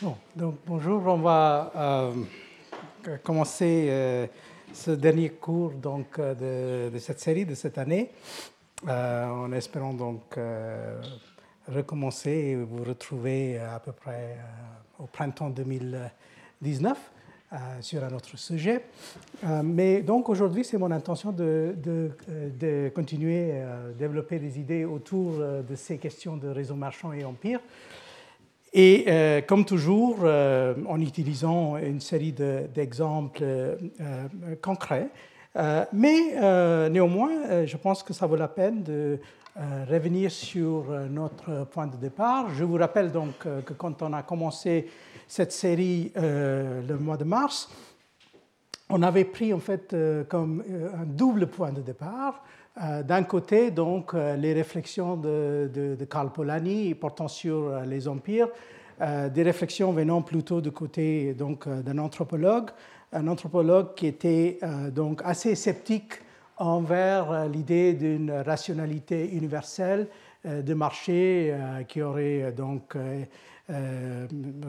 Donc bonjour, on va euh, commencer euh, ce dernier cours donc, euh, de, cette série de cette année, en espérant donc recommencer et vous retrouver à peu près au printemps 2019 sur un autre sujet. mais donc aujourd'hui, c'est mon intention de, de, de, continuer à développer des idées autour de ces questions de réseau marchand et empire. Et euh, comme toujours, euh, en utilisant une série d'exemples euh, concrets, mais néanmoins, je pense que ça vaut la peine de revenir sur notre point de départ. Je vous rappelle donc que quand on a commencé cette série le mois de mars, on avait pris en fait comme un double point de départ. D'un côté, donc, les réflexions de, Karl Polanyi portant sur les empires, des réflexions venant plutôt du côté donc d'un anthropologue, un anthropologue qui était donc assez sceptique envers l'idée d'une rationalité universelle de marché qui aurait donc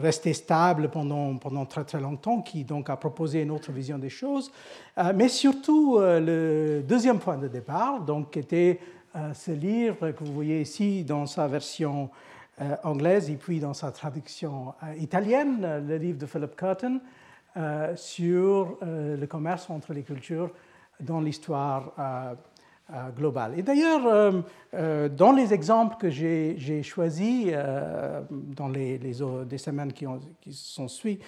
resté stable pendant, pendant très très longtemps, qui donc a proposé une autre vision des choses. mais surtout, le deuxième point de départ, donc, était ce livre que vous voyez ici dans sa version anglaise et puis dans sa traduction italienne, le livre de Philip Curtin sur le commerce entre les cultures dans l'histoire globale. Et d'ailleurs, dans les exemples que j'ai choisis dans les, semaines qui, ont, qui sont suivies,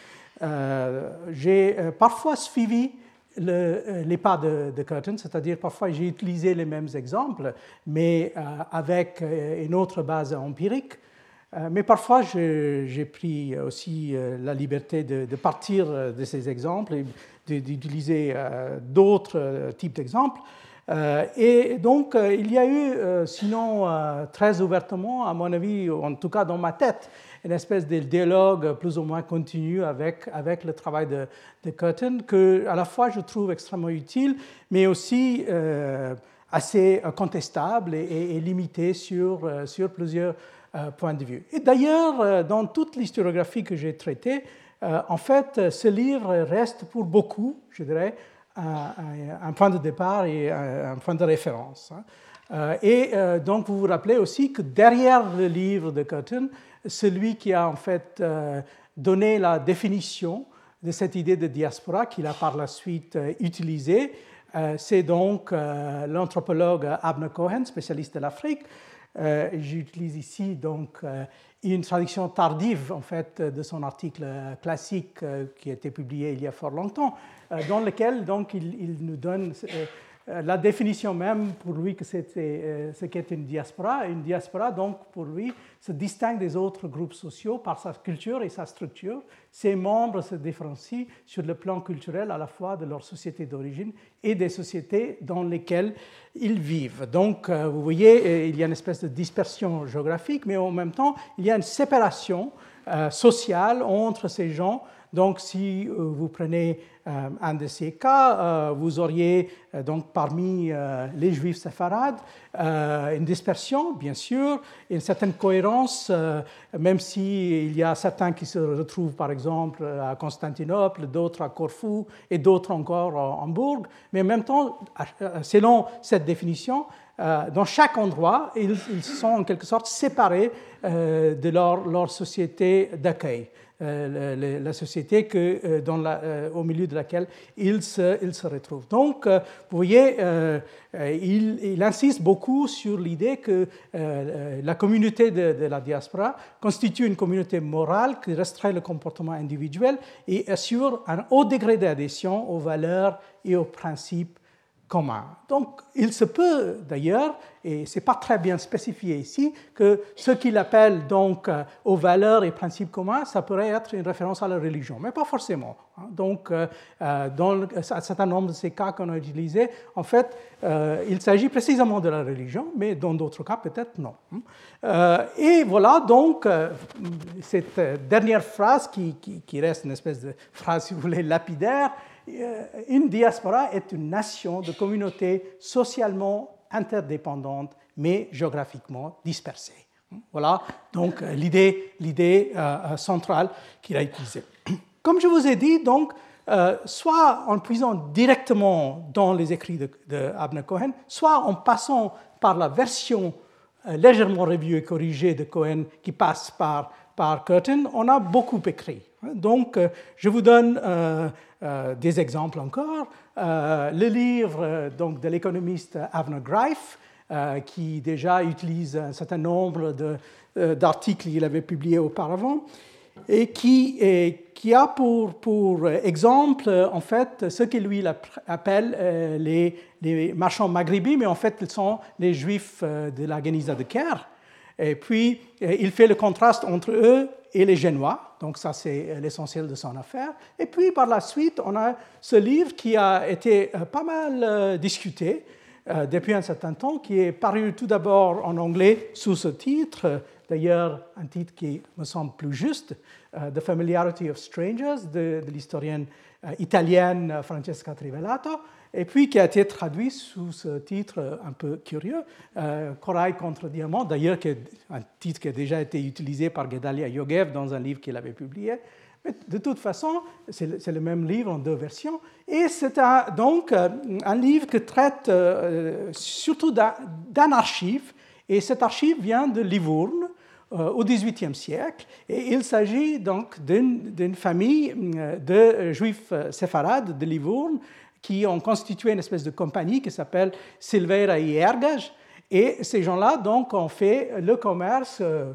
j'ai parfois suivi le, les pas de, Curtin, c'est-à-dire parfois j'ai utilisé les mêmes exemples, mais avec une autre base empirique. Mais parfois, j'ai pris aussi la liberté de, partir de ces exemples et d'utiliser d'autres types d'exemples. Et donc, il y a eu, sinon très ouvertement, à mon avis, en tout cas dans ma tête, une espèce de dialogue plus ou moins continu avec, avec le travail de, de Curtin, que à la fois je trouve extrêmement utile, mais aussi assez contestable et, limité sur, sur plusieurs euh, point de vue. Et d'ailleurs, euh, dans toute l'historiographie que j'ai traitée, euh, en fait, ce livre reste pour beaucoup, je dirais, un, point de départ et un, point de référence. Hein. Et donc, vous vous rappelez aussi que derrière le livre de Curtin, celui qui a en fait donné la définition de cette idée de diaspora qu'il a par la suite utilisée, c'est donc l'anthropologue Abner Cohen, spécialiste de l'Afrique, euh, j'utilise ici donc euh, une traduction tardive en fait de son article classique euh, qui a été publié il y a fort longtemps, dans lequel donc il, il nous donne la définition même pour lui que c'était ce qu'est une diaspora. Une diaspora donc pour lui se distingue des autres groupes sociaux par sa culture et sa structure. Ses membres se différencient sur le plan culturel à la fois de leur société d'origine et des sociétés dans lesquelles ils vivent. Donc, euh, vous voyez, euh, il y a une espèce de dispersion géographique, mais en même temps, il y a une séparation euh, sociale entre ces gens donc, si euh, vous prenez euh, un de ces cas, euh, vous auriez donc parmi les juifs séfarades une dispersion, bien sûr, une certaine cohérence, même s'il y a certains qui se retrouvent, par exemple, à Constantinople, d'autres à Corfou et d'autres encore à Hambourg. Mais en même temps, selon cette définition, dans chaque endroit, ils, sont en quelque sorte séparés de leur, société d'accueil. Euh, la société que, euh, euh, au milieu de laquelle il se, il se retrouve. Donc, vous voyez, il, insiste beaucoup sur l'idée que la communauté de, la diaspora constitue une communauté morale qui restreint le comportement individuel et assure un haut degré d'adhésion aux valeurs et aux principes donc, il se peut d'ailleurs, et ce n'est pas très bien spécifié ici, que ce qu'il appelle donc euh, aux valeurs et principes communs, ça pourrait être une référence à la religion, mais pas forcément. Hein. Donc, euh, euh, dans un certain nombre de ces cas qu'on a utilisés, en fait, il s'agit précisément de la religion, mais dans d'autres cas, peut-être non. Hein. et voilà donc cette dernière phrase qui, reste une espèce de phrase, si vous voulez, lapidaire une diaspora est une nation de communautés socialement interdépendantes, mais géographiquement dispersées. Voilà donc l'idée, l'idée centrale qu'il a utilisée. Comme je vous ai dit, donc, soit en puisant directement dans les écrits de Cohen, soit en passant par la version légèrement revue et corrigée de Cohen qui passe par, par Curtin, on a beaucoup écrit. Donc, je vous donne euh, des exemples encore. Euh, le livre euh, donc, de l'économiste Avner Greif, qui déjà utilise un certain nombre d'articles qu'il avait publiés auparavant, et qui, qui a pour, pour, exemple, en fait, ce que lui appelle les, les, marchands maghrébins, mais en fait, ils sont les juifs de la Geniza de Caire. Et puis, il fait le contraste entre eux et les Génois. Donc ça, c'est l'essentiel de son affaire. Et puis par la suite, on a ce livre qui a été euh, pas mal euh, discuté euh, depuis un certain temps, qui est paru tout d'abord en anglais sous ce titre, d'ailleurs un titre qui me semble plus juste, The Familiarity of Strangers, de, de l'historienne italienne Francesca Trivellato et puis qui a été traduit sous ce titre un peu curieux, euh, Corail contre Diamant, d'ailleurs un titre qui a déjà été utilisé par Gedalia Yogev dans un livre qu'il avait publié. Mais de toute façon, c'est le, même livre en deux versions. Et c'est donc euh, un livre qui traite euh, surtout d'un archive. Et cet archive vient de Livourne, au XVIIIe siècle. Et il s'agit donc d'une famille de juifs séfarades de Livourne qui ont constitué une espèce de compagnie qui s'appelle Silveira y Ergage. Et ces gens-là, donc, ont fait le commerce euh,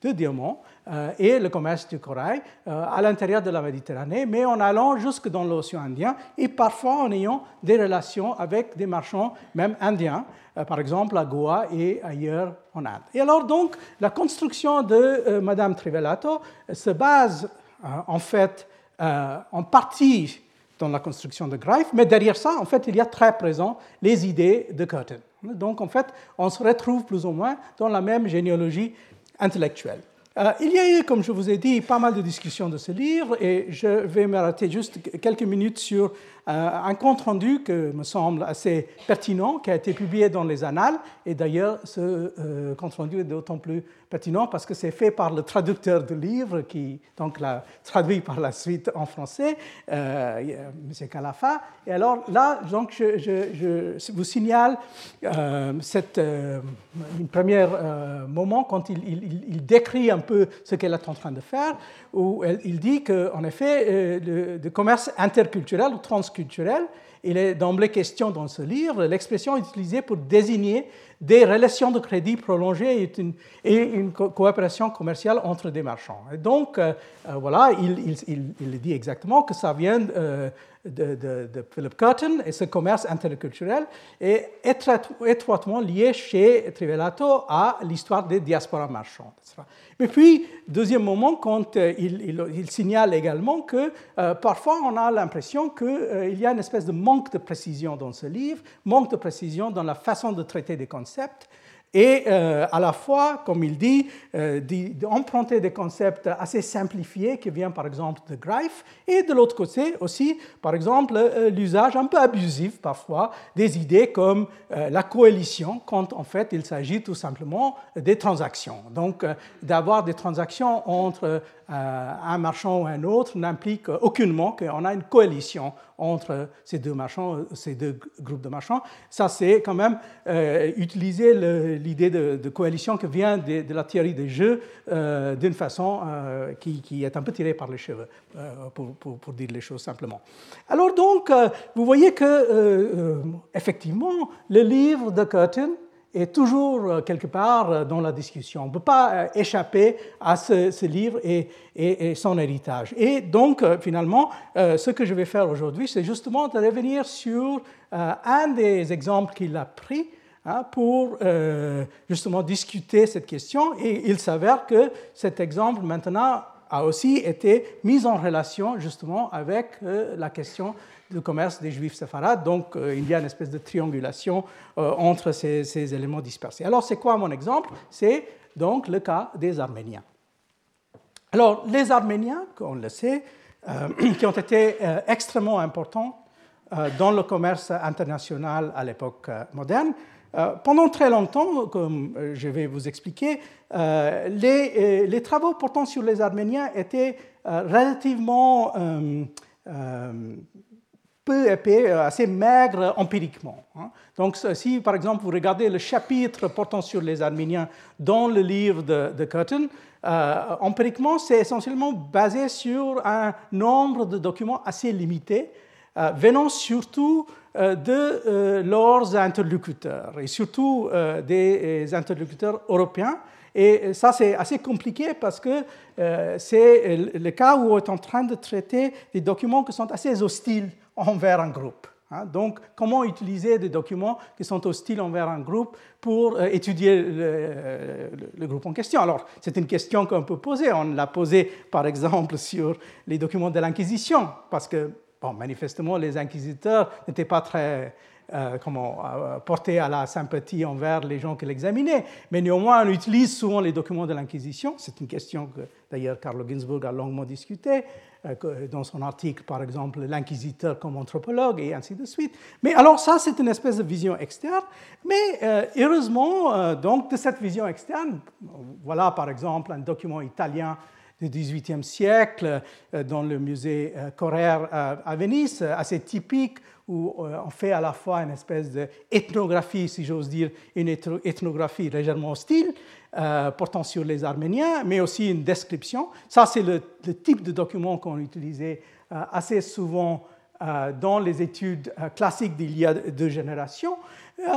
de diamants euh, et le commerce du corail euh, à l'intérieur de la Méditerranée, mais en allant jusque dans l'océan Indien et parfois en ayant des relations avec des marchands, même indiens, par exemple à Goa et ailleurs en Inde. Et alors, donc, la construction de Madame Trivellato se base en fait en partie dans la construction de Greif, mais derrière ça, en fait, il y a très présent les idées de Curtin. Donc, en fait, on se retrouve plus ou moins dans la même généalogie intellectuelle. Euh, il y a eu, comme je vous ai dit, pas mal de discussions de ce livre et je vais m'arrêter juste quelques minutes sur un compte-rendu que me semble assez pertinent, qui a été publié dans les Annales. Et d'ailleurs, ce euh, compte-rendu est d'autant plus pertinent parce que c'est fait par le traducteur du livre, qui donc l'a traduit par la suite en français, euh, M. Calafa. Et alors là, donc, je, vous signale euh, cette, euh, première euh, moment quand il, il, décrit un peu ce qu'elle est en train de faire, où il dit qu'en effet, le, le commerce interculturel ou transculturel il est d'emblée question dans ce livre, l'expression utilisée pour désigner des relations de crédit prolongées et une, coopération commerciale entre des marchands. Et donc, euh, euh, voilà, il, dit exactement que ça vient euh, de, Philip Curtin et ce commerce interculturel est étroitement lié chez Trivellato à l'histoire des diasporas marchandes. Mais puis, deuxième moment, quand il, signale également que parfois on a l'impression qu'il y a une espèce de manque de précision dans ce livre, manque de précision dans la façon de traiter des et euh, à la fois, comme il dit, euh, d'emprunter des concepts assez simplifiés qui viennent par exemple de Greif, et de l'autre côté aussi, par exemple, euh, l'usage un peu abusif parfois des idées comme la coalition, quand en fait il s'agit tout simplement des transactions. Donc d'avoir des transactions entre un marchand ou un autre n'implique aucunement qu'on a une coalition entre ces deux deux groupes de marchands. Ça, c'est quand même utiliser le l'idée de, coalition qui vient de, la théorie des jeux euh, d'une façon euh, qui, est un peu tirée par les cheveux, euh, pour, dire les choses simplement. Alors donc, vous voyez que, effectivement, le livre de Curtin est toujours quelque part dans la discussion. On ne peut pas échapper à ce, livre et, et, son héritage. Et donc, finalement, ce que je vais faire aujourd'hui, c'est justement de revenir sur un des exemples qu'il a pris Hein, pour euh, justement discuter cette question. Et il s'avère que cet exemple maintenant a aussi été mis en relation justement avec euh, la question du commerce des juifs séfarades. Donc euh, il y a une espèce de triangulation entre ces, éléments dispersés. Alors c'est quoi mon exemple? C'est donc le cas des Arméniens. Alors les Arméniens, on le sait, qui ont été extrêmement importants dans le commerce international à l'époque moderne, pendant très longtemps, comme je vais vous expliquer, les, travaux portant sur les Arméniens étaient relativement peu épais, assez maigres empiriquement. Hein. Donc si par exemple vous regardez le chapitre portant sur les Arméniens dans le livre de, de Curtin, euh, empiriquement, c'est essentiellement basé sur un nombre de documents assez limité, euh, venant surtout euh, de leurs interlocuteurs, et surtout des interlocuteurs européens. Et ça, c'est assez compliqué parce que c'est le cas où on est en train de traiter des documents qui sont assez hostiles envers un groupe. Hein. Donc, comment utiliser des documents qui sont hostiles envers un groupe pour euh, étudier le, groupe en question? Alors, c'est une question qu'on peut poser. On l'a posée, par exemple, sur les documents de l'Inquisition, parce que, bon, manifestement, les inquisiteurs n'étaient pas très euh, comment, euh, portés à la sympathie envers les gens qui l'examinaient. Mais néanmoins, on utilise souvent les documents de l'Inquisition. C'est une question que, d'ailleurs, Carlo Ginzburg a longuement discutée. Euh, dans son article, par exemple, l'inquisiteur comme anthropologue et ainsi de suite. Mais alors ça, c'est une espèce de vision externe. Mais euh, heureusement, donc, de cette vision externe, voilà par exemple un document italien du XVIIIe siècle dans le musée Correr à Venise, assez typique où on fait à la fois une espèce d'ethnographie, si j'ose dire, une ethnographie légèrement hostile, euh, portant sur les Arméniens, mais aussi une description. Ça, c'est le, type de document qu'on utilisait euh, assez souvent euh, dans les études classiques d'il y a deux générations.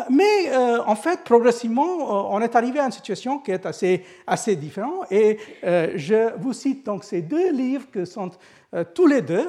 mais en fait, progressivement, on est arrivé à une situation qui est assez, assez différente. Et je vous cite donc ces deux livres qui sont tous les deux,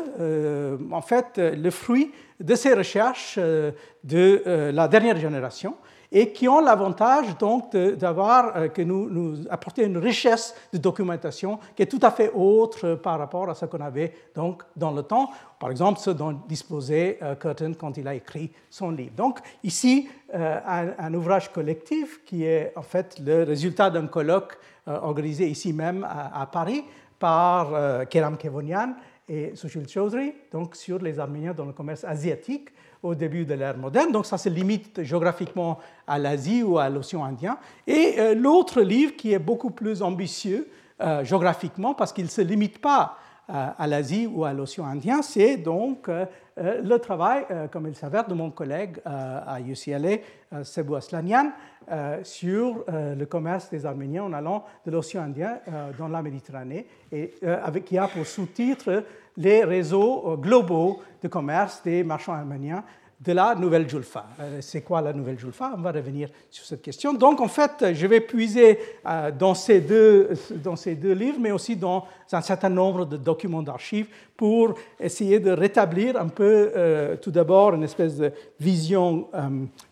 en fait, le fruit de ces recherches de la dernière génération et qui ont l'avantage donc d'avoir euh, que nous, nous apporter une richesse de documentation qui est tout à fait autre par rapport à ce qu'on avait donc dans le temps, par exemple ce dont disposait euh, Curtin quand il a écrit son livre. Donc ici euh, un, ouvrage collectif qui est en fait le résultat d'un colloque organisé ici même à, Paris par Keram Kevonian et Sushil Chaudhry, donc sur les Arméniens dans le commerce asiatique au début de l'ère moderne. Donc ça se limite géographiquement à l'Asie ou à l'océan Indien. Et euh, l'autre livre qui est beaucoup plus ambitieux euh, géographiquement parce qu'il ne se limite pas euh, à l'Asie ou à l'océan Indien, c'est donc le travail, comme il s'avère, de mon collègue à UCLA, Sebu Aslanian, sur le commerce des Arméniens en allant de l'océan Indien dans la Méditerranée, et avec, qui a pour sous-titre les réseaux globaux de commerce des marchands arméniens de la Nouvelle Julfa. Euh, c'est quoi la Nouvelle Julfa? On va revenir sur cette question. Donc, en fait, je vais puiser euh, dans ces deux, dans ces deux livres, mais aussi dans un certain nombre de documents d'archives pour essayer de rétablir un peu, euh, tout d'abord, une espèce de vision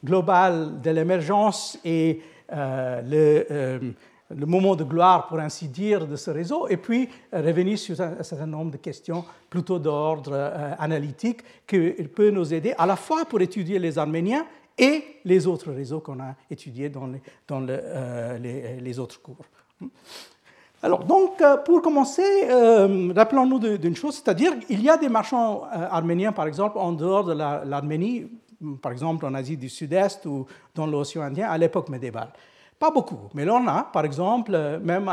globale de l'émergence et le le moment de gloire, pour ainsi dire, de ce réseau, et puis euh, revenir sur un, certain nombre de questions plutôt d'ordre euh, analytique qui peut nous aider à la fois pour étudier les Arméniens et les autres réseaux qu'on a étudiés dans les, dans euh, les, autres cours. Alors, donc, pour commencer, rappelons-nous d'une chose, c'est-à-dire qu'il y a des marchands arméniens, par exemple, en dehors de l'Arménie, par exemple en Asie du Sud-Est ou dans l'océan Indien, à l'époque médiévale. Pas beaucoup, mais là on a, par exemple, même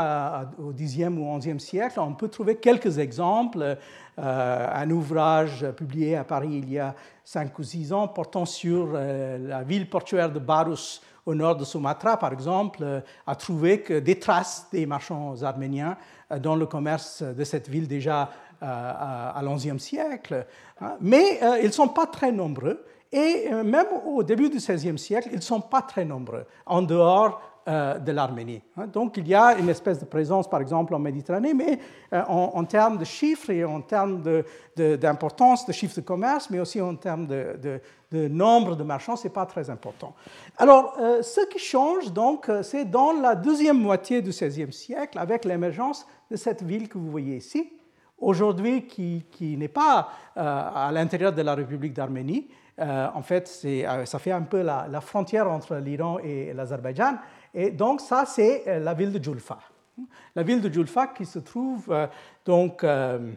au Xe ou XIe siècle, on peut trouver quelques exemples. Euh, un ouvrage publié à Paris il y a cinq ou six ans portant sur euh, la ville portuaire de Barus au nord de Sumatra, par exemple, euh, a trouvé que des traces des marchands arméniens dans le commerce de cette ville déjà à l'XIe siècle. Hein. Mais ils ne sont pas très nombreux. Et même au début du XVIe siècle, ils ne sont pas très nombreux, en dehors euh, de l'Arménie. Hein. Donc il y a une espèce de présence, par exemple, en Méditerranée, mais euh, en, termes de chiffres et en termes d'importance, de, chiffres de commerce, mais aussi en termes de, nombre de marchands, ce n'est pas très important. Alors, euh, ce qui change, donc, c'est dans la deuxième moitié du XVIe siècle, avec l'émergence de cette ville que vous voyez ici, aujourd'hui qui, n'est pas à l'intérieur de la République d'Arménie. en fait, ça fait un peu la frontière entre l'Iran et l'Azerbaïdjan. Et donc ça, c'est euh, la ville de Julfa. La ville de Julfa qui se trouve euh, donc euh,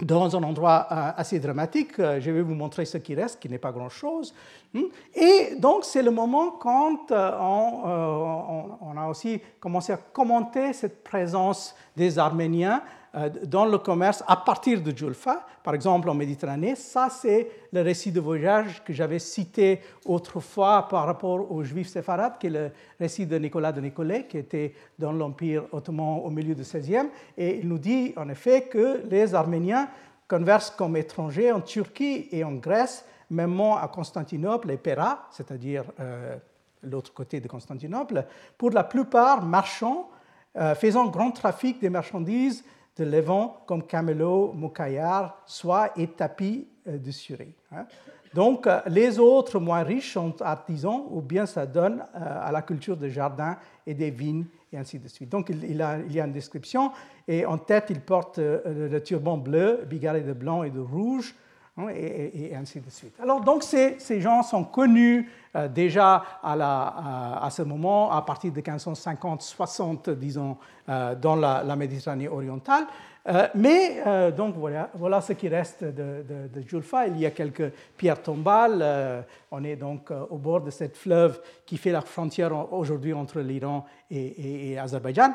dans un endroit assez dramatique. Je vais vous montrer ce qui reste, qui n'est pas grand-chose. Hmm? Et donc, c'est le moment quand euh, on, on, a aussi commencé à commenter cette présence des Arméniens euh, dans le commerce à partir de Julfa, par exemple en Méditerranée. Ça, c'est le récit de voyage que j'avais cité autrefois par rapport aux Juifs séfarades, qui est le récit de Nicolas de Nicolet, qui était dans l'Empire ottoman au milieu du XVIe. Et il nous dit en effet que les Arméniens conversent comme étrangers en Turquie et en Grèce, même à Constantinople et Péra, c'est-à-dire euh, l'autre côté de Constantinople, pour la plupart marchands, euh, faisant grand trafic des marchandises de Levant comme camelots, mocaillards, soie et tapis euh, de suré. Hein. Donc, les autres moins riches sont artisans ou bien ça donne à la culture des jardins et des vignes et ainsi de suite. Donc, il, il y a une description et en tête, il porte le turban bleu, bigarré de blanc et de rouge, Hein, et, ainsi de suite. Alors donc ces, gens sont connus euh, déjà à, ce moment, à partir de 1550-60, disons, euh, dans la, Méditerranée orientale. Euh, mais donc voilà, ce qui reste de, de, Julfa. Il y a quelques pierres tombales. on est donc au bord de cette fleuve qui fait la frontière aujourd'hui entre l'Iran et, et Azerbaïdjan.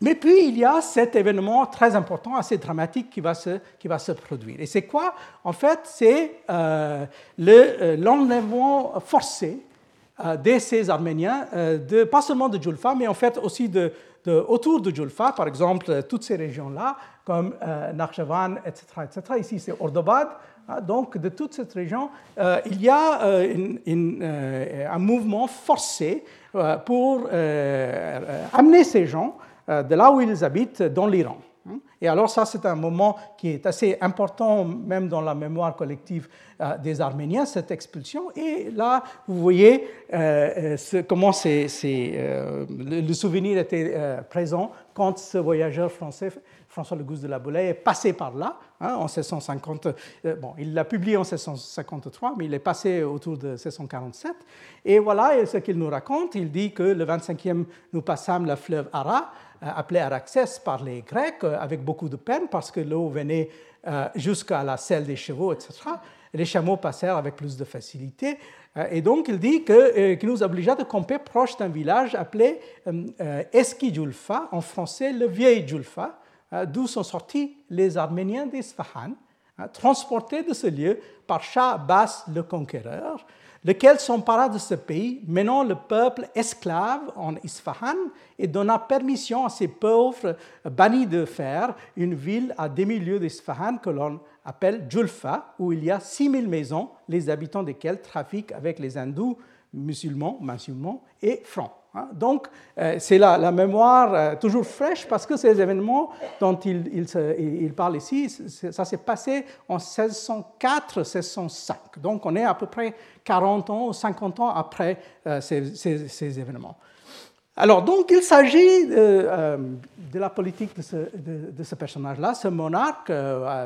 Mais puis, il y a cet événement très important, assez dramatique qui va se, qui va se produire. Et c'est quoi? En fait, c'est euh, euh, l'enlèvement forcé euh, de ces Arméniens, pas seulement de Julfa, mais en fait aussi de, autour de Julfa, par exemple, toutes ces régions-là, comme Nakhchivan, etc., etc. Ici, c'est Ordobad. Hein, donc, de toute cette région, il y a un mouvement forcé pour amener ces gens de là où ils habitent dans l'Iran. Et alors ça, c'est un moment qui est assez important, même dans la mémoire collective euh, des Arméniens, cette expulsion. Et là, vous voyez euh, comment le souvenir était présent quand ce voyageur français, François Le de la Boulaye, est passé par là hein, en 1650. bon, il l'a publié en 1653, mais il est passé autour de 1647. Et voilà ce qu'il nous raconte. Il dit que le 25e, nous passâmes la fleuve Ara euh, appelé Araxès par les Grecs euh, avec beaucoup de peine parce que l'eau venait euh, jusqu'à la selle des chevaux, etc. Les chameaux passèrent avec plus de facilité. Et donc, il dit qu'il nous obligea de camper proche d'un village appelé Eskidjulfa, en français le vieil Julfa, d'où sont sortis les Arméniens d'Isfahan, transportés de ce lieu par Shah Abbas le conquéreur, lequel s'empara de ce pays, menant le peuple esclave en Isfahan et donna permission à ces pauvres bannis de faire une ville à demi-lieu d'Isfahan que l'on appelle Julfa, où il y a 6000 maisons, les habitants desquelles trafiquent avec les hindous, musulmans, musulmans et francs. Hein? Donc, euh, c'est la, la, mémoire euh, toujours fraîche parce que ces événements dont il, il, parle ici, ça s'est passé en 1604-1605. Donc, on est à peu près 40 ans ou 50 ans après euh, ces, événements. Alors, donc, il s'agit de, la politique de ce, de, ce personnage-là, ce monarque,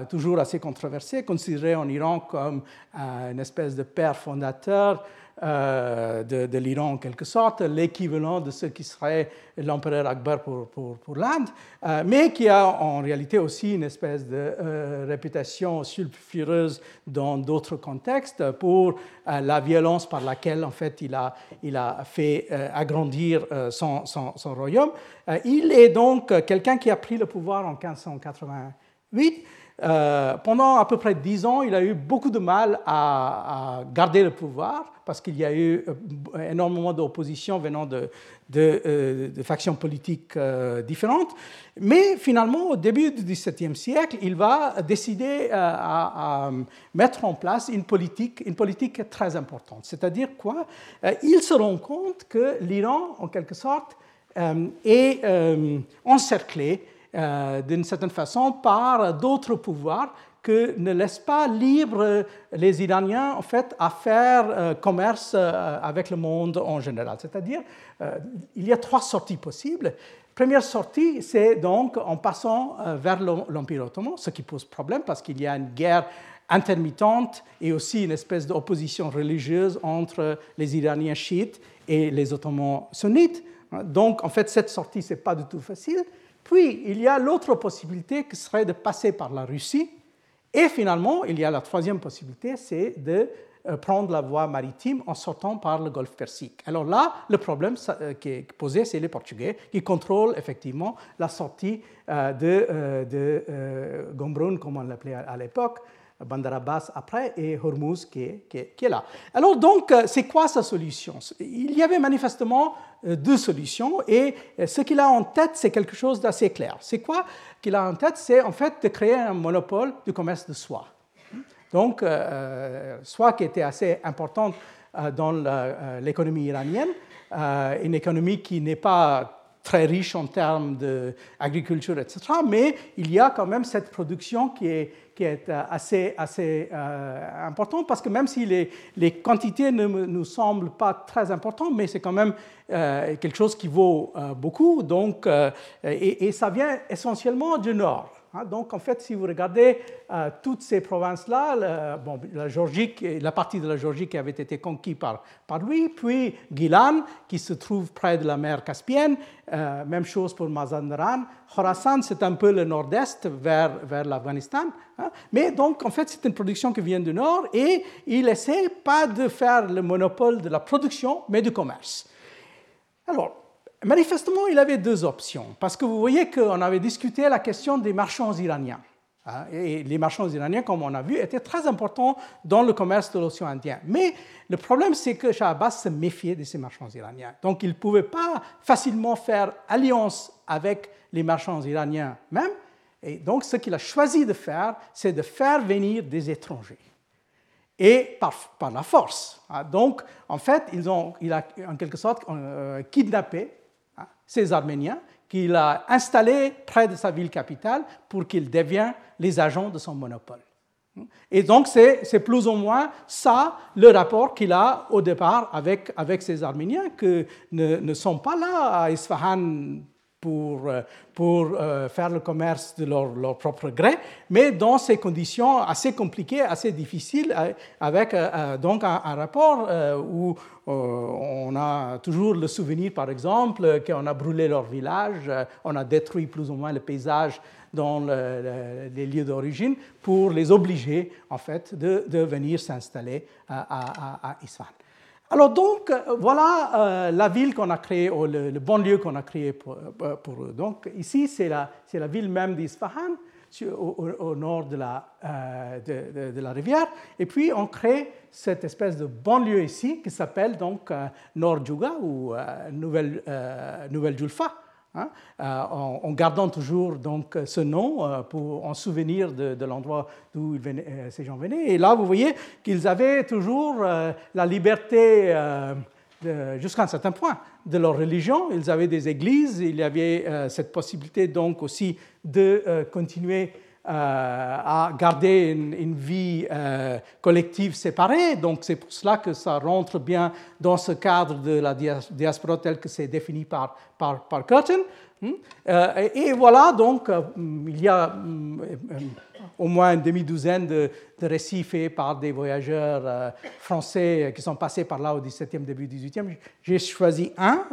toujours assez controversé, considéré en Iran comme une espèce de père fondateur euh, de, l'Iran en quelque sorte, l'équivalent de ce qui serait l'empereur Akbar pour, pour, l'Inde, euh, mais qui a en réalité aussi une espèce de euh, réputation sulfureuse dans d'autres contextes pour la violence par laquelle en fait il a, il a fait agrandir son, son, royaume. il est donc quelqu'un qui a pris le pouvoir en 1588 euh, pendant à peu près dix ans, il a eu beaucoup de mal à, garder le pouvoir parce qu'il y a eu euh, énormément d'opposition venant de, de, euh, factions politiques différentes. Mais finalement, au début du XVIIe siècle, il va décider à, mettre en place une politique, une politique très importante. C'est-à-dire quoi? Il se rend compte que l'Iran, en quelque sorte, est encerclé euh, d'une certaine façon par d'autres pouvoirs que ne laissent pas libre les Iraniens en fait à faire euh, commerce euh, avec le monde en général. C'est-à-dire, il y a trois sorties possibles. Première sortie, c'est donc en passant vers l'Empire ottoman, ce qui pose problème parce qu'il y a une guerre intermittente et aussi une espèce d'opposition religieuse entre les Iraniens chiites et les Ottomans sunnites. Donc, en fait, cette sortie, ce n'est pas du tout facile. Puis, il y a l'autre possibilité qui serait de passer par la Russie. Et finalement, il y a la troisième possibilité, c'est de prendre la voie maritime en sortant par le golfe Persique. Alors là, le problème qui est posé, c'est les Portugais qui contrôlent effectivement la sortie de, de Gombrone, comme on l'appelait à l'époque, Bandar Abbas après et Hormuz qui est, là. Alors donc, euh, c'est quoi sa solution? Il y avait manifestement euh, deux solutions et euh, ce qu'il a en tête, c'est quelque chose d'assez clair. C'est quoi qu'il a en tête? C'est en fait de créer un monopole du commerce de soie. Donc, soie qui était assez importante dans l'économie iranienne, une économie qui n'est pas très riche en termes d'agriculture, etc. Mais il y a quand même cette production qui est, est euh, assez, assez euh, importante parce que même si les, les quantités ne nous semblent pas très importantes, mais c'est quand même euh, quelque chose qui vaut beaucoup. Donc, et, ça vient essentiellement du nord. Hein, donc, en fait, si vous regardez euh, toutes ces provinces-là, la, Georgie, la partie de la Géorgie qui avait été conquise par, lui, puis Gilan, qui se trouve près de la mer Caspienne, euh, même chose pour Mazandaran. Khorasan, c'est un peu le nord-est vers, vers l'Afghanistan. Hein. mais donc, en fait, c'est une production qui vient du nord et il essaie pas de faire le monopole de la production, mais du commerce. Alors, Manifestement, il avait deux options, parce que vous voyez qu'on avait discuté la question des marchands iraniens. Hein, et les marchands iraniens, comme on a vu, étaient très importants dans le commerce de l'océan Indien. Mais le problème, c'est que Shah Abbas se méfiait de ces marchands iraniens. Donc, il ne pouvait pas facilement faire alliance avec les marchands iraniens même. Et donc, ce qu'il a choisi de faire, c'est de faire venir des étrangers. Et par, la force. Hein. Donc, en fait, ils ont, il a en quelque sorte euh, kidnappé ces Arméniens qu'il a installés près de sa ville capitale pour qu'ils deviennent les agents de son monopole. Et donc, c'est plus ou moins ça le rapport qu'il a au départ avec, avec ces Arméniens, qui ne, ne, sont pas là à Isfahan pour, euh, pour euh, faire le commerce de leur, leur, propre gré, mais dans ces conditions assez compliquées, assez difficiles, euh, avec donc un, rapport où on a toujours le souvenir, par exemple, qu'on a brûlé leur village, on a détruit plus ou moins le paysage dans les lieux d'origine pour les obliger, en fait, de, de venir s'installer à, à, à Isfahan. Alors donc, euh, voilà euh, la ville qu'on a créée, ou le, banlieue qu'on a créé pour, euh, pour, eux. Donc ici, c'est la, ville même d'Isfahan, au, au, nord de la, de, la, rivière. Et puis, on crée cette espèce de banlieue ici qui s'appelle donc Nord Juga ou Nouvelle, Nouvelle Julfa. Hein, euh, en, gardant toujours donc ce nom euh, pour, en souvenir de, l'endroit d'où euh, ces gens venaient. Et là, vous voyez qu'ils avaient toujours la liberté jusqu'à un certain point de leur religion. Ils avaient des églises, il y avait cette possibilité donc aussi de continuer euh, à garder une, vie euh, collective séparée. Donc c'est pour cela que ça rentre bien dans ce cadre de la diaspora tel que c'est défini par, par, Curtin. Hmm? Euh, et, voilà, donc il y a au moins une demi-douzaine de, récits faits par des voyageurs français qui sont passés par là au XVIIe, début XVIIIe. J'ai choisi un,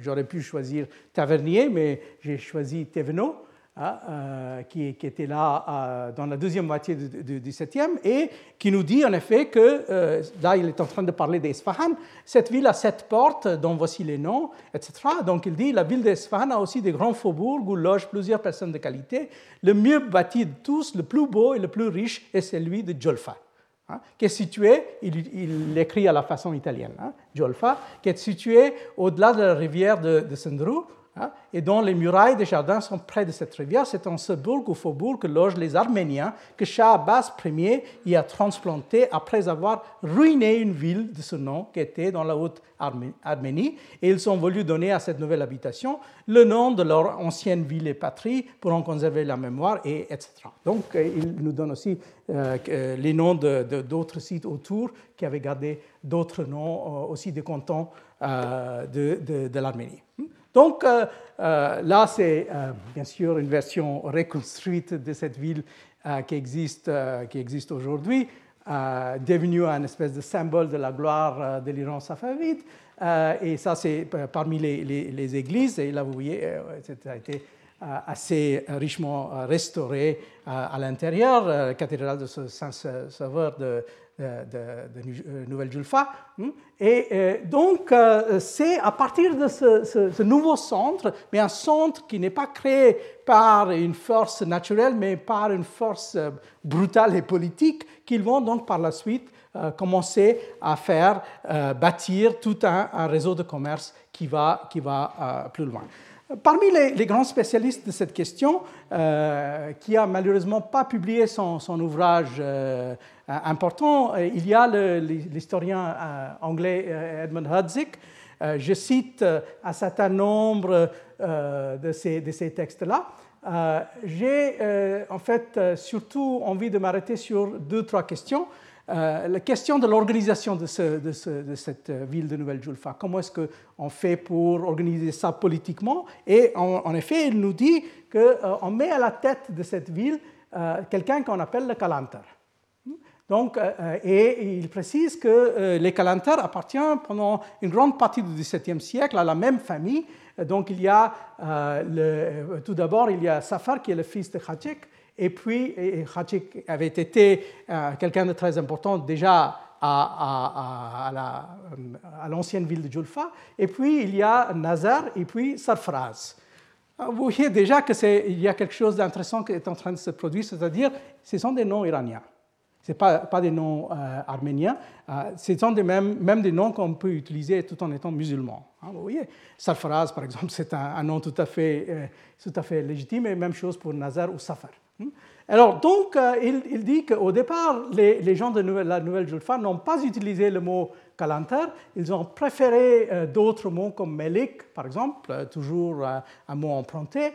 j'aurais pu choisir Tavernier, mais j'ai choisi Thévenot. Hein, euh, qui, était là euh, dans la deuxième moitié du XVIIe, et qui nous dit en effet que, euh, là il est en train de parler d'Esfahan, cette ville a sept portes dont voici les noms, etc. Donc il dit, la ville d'Esfahan a aussi des grands faubourgs où logent plusieurs personnes de qualité. Le mieux bâti de tous, le plus beau et le plus riche est celui de Jolfa. Hein, qui est situé, il, l'écrit à la façon italienne, hein, Jolfa, qui est situé au-delà de la rivière de, de et dont les murailles des jardins sont près de cette rivière. C'est en ce bourg ou faubourg que logent les Arméniens que Shah Abbas Ier y a transplanté après avoir ruiné une ville de ce nom qui était dans la haute Arménie. Et ils ont voulu donner à cette nouvelle habitation le nom de leur ancienne ville et patrie pour en conserver la mémoire, et etc. Donc, euh, il nous donne aussi euh, les noms d'autres sites autour qui avaient gardé d'autres noms euh, aussi des cantons de l'Arménie. Donc euh, euh, là, c'est euh, bien sûr une version reconstruite de cette ville qui existe, qui existe aujourd'hui, devenue un espèce de symbole de la gloire de l'Iran safavide. et ça, c'est parmi les, églises. Et là, vous voyez, ça a été assez richement restauré à l'intérieur. La cathédrale de Saint-Sauveur de, de, Nouvelle Julfa. Hmm. Et donc, c'est à partir de ce, nouveau centre, mais un centre qui n'est pas créé par une force naturelle, mais par une force brutale et politique, qu'ils vont donc par la suite commencer à faire bâtir tout un, un, réseau de commerce qui va, qui va plus loin. Parmi les, grands spécialistes de cette question, euh, qui a malheureusement pas publié son, ouvrage euh, important, euh, il y a l'historien anglais Edmund Hudzik. je cite un certain nombre de ces, de ces textes-là. J'ai en fait surtout envie de m'arrêter sur deux, trois questions. Euh, la question de l'organisation de, cette ville de Nouvelle-Julfa. Comment est-ce qu'on fait pour organiser ça politiquement? Et en, effet, il nous dit qu'on euh, met à la tête de cette ville euh, quelqu'un qu'on appelle le Kalantar. Donc, et il précise que les Kalantars appartiennent pendant une grande partie du XVIIe siècle à la même famille. Donc, il y a tout d'abord, il y a Safar qui est le fils de Khachek, et puis, Khachik avait été euh, quelqu'un de très important déjà à, l'ancienne ville de Julfa. Et puis, il y a Nazar et puis Sarfraz. Euh, vous voyez déjà qu'il y a quelque chose d'intéressant qui est en train de se produire, c'est-à-dire ce sont des noms iraniens. Ce ne pas, pas, des noms euh, arméniens, ce sont des mêmes, même des noms qu'on peut utiliser tout en étant musulman. Hein, vous voyez, Sarfraz, par exemple, c'est un, un, nom tout à, fait, tout à fait légitime, et même chose pour Nazar ou Safar. Hmm? Alors, donc, euh, il, dit qu'au départ, les, gens de la Nouvelle Julfa n'ont pas utilisé le mot Kalantar, ils ont préféré euh, d'autres mots comme Melik, par exemple, euh, toujours un mot emprunté,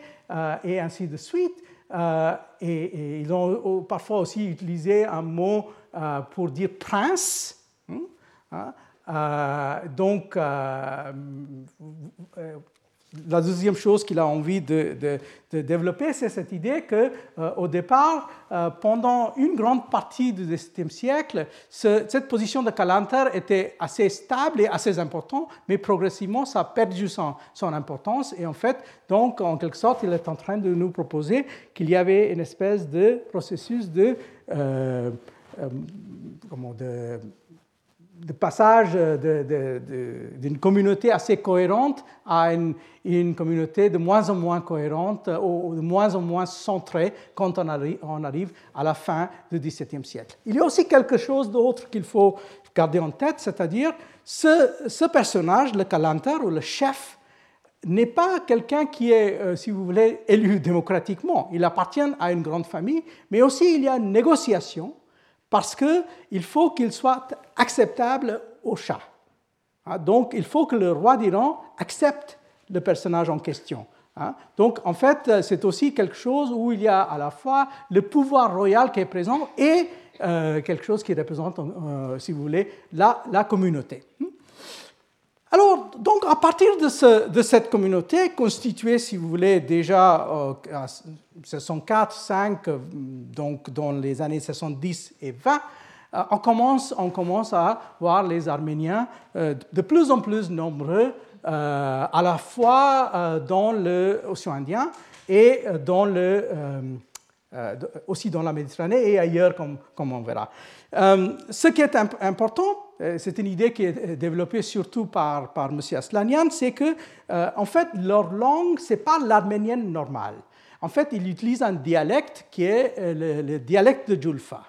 et ainsi de suite. Et, ils ont parfois aussi utilisé un mot pour dire prince. Hmm? Hein? donc, la deuxième chose qu'il a envie de, développer, c'est cette idée qu'au euh, départ, euh, pendant une grande partie du XVIIe siècle, cette position de Kalantar était assez stable et assez importante, mais progressivement, ça a perdu son, importance. Et en fait, donc, en quelque sorte, il est en train de nous proposer qu'il y avait une espèce de processus de, euh, comment, de de passage d'une communauté assez cohérente à une, communauté de moins en moins cohérente ou de moins en moins centrée quand on arrive, à la fin du XVIIe siècle. Il y a aussi quelque chose d'autre qu'il faut garder en tête, c'est-à-dire ce, personnage, le Kalantar ou le chef, n'est pas quelqu'un qui est, euh, si vous voulez, élu démocratiquement. Il appartient à une grande famille, mais aussi il y a une négociation parce qu'il faut qu'il soit acceptable au chat. Ah, donc, il faut que le roi d'Iran accepte le personnage en question. Hein. Donc, en fait, c'est aussi quelque chose où il y a à la fois le pouvoir royal qui est présent et euh, quelque chose qui représente, euh, si vous voulez, la, la communauté. Alors, donc, à partir de, cette communauté, constituée, si vous voulez, déjà, euh, ce sont 4, 5, donc dans les années 70 et 20, euh, on, commence, à voir les Arméniens euh, de plus en plus nombreux, à la fois dans l'océan Indien et aussi dans la Méditerranée et ailleurs, comme, on verra. ce qui est important, euh, c'est une idée qui est développée surtout par, par M. Aslanian, c'est que, euh, en fait, leur langue, ce n'est pas l'arménienne normale. En fait, ils utilisent un dialecte qui est euh, le, dialecte de Julfa,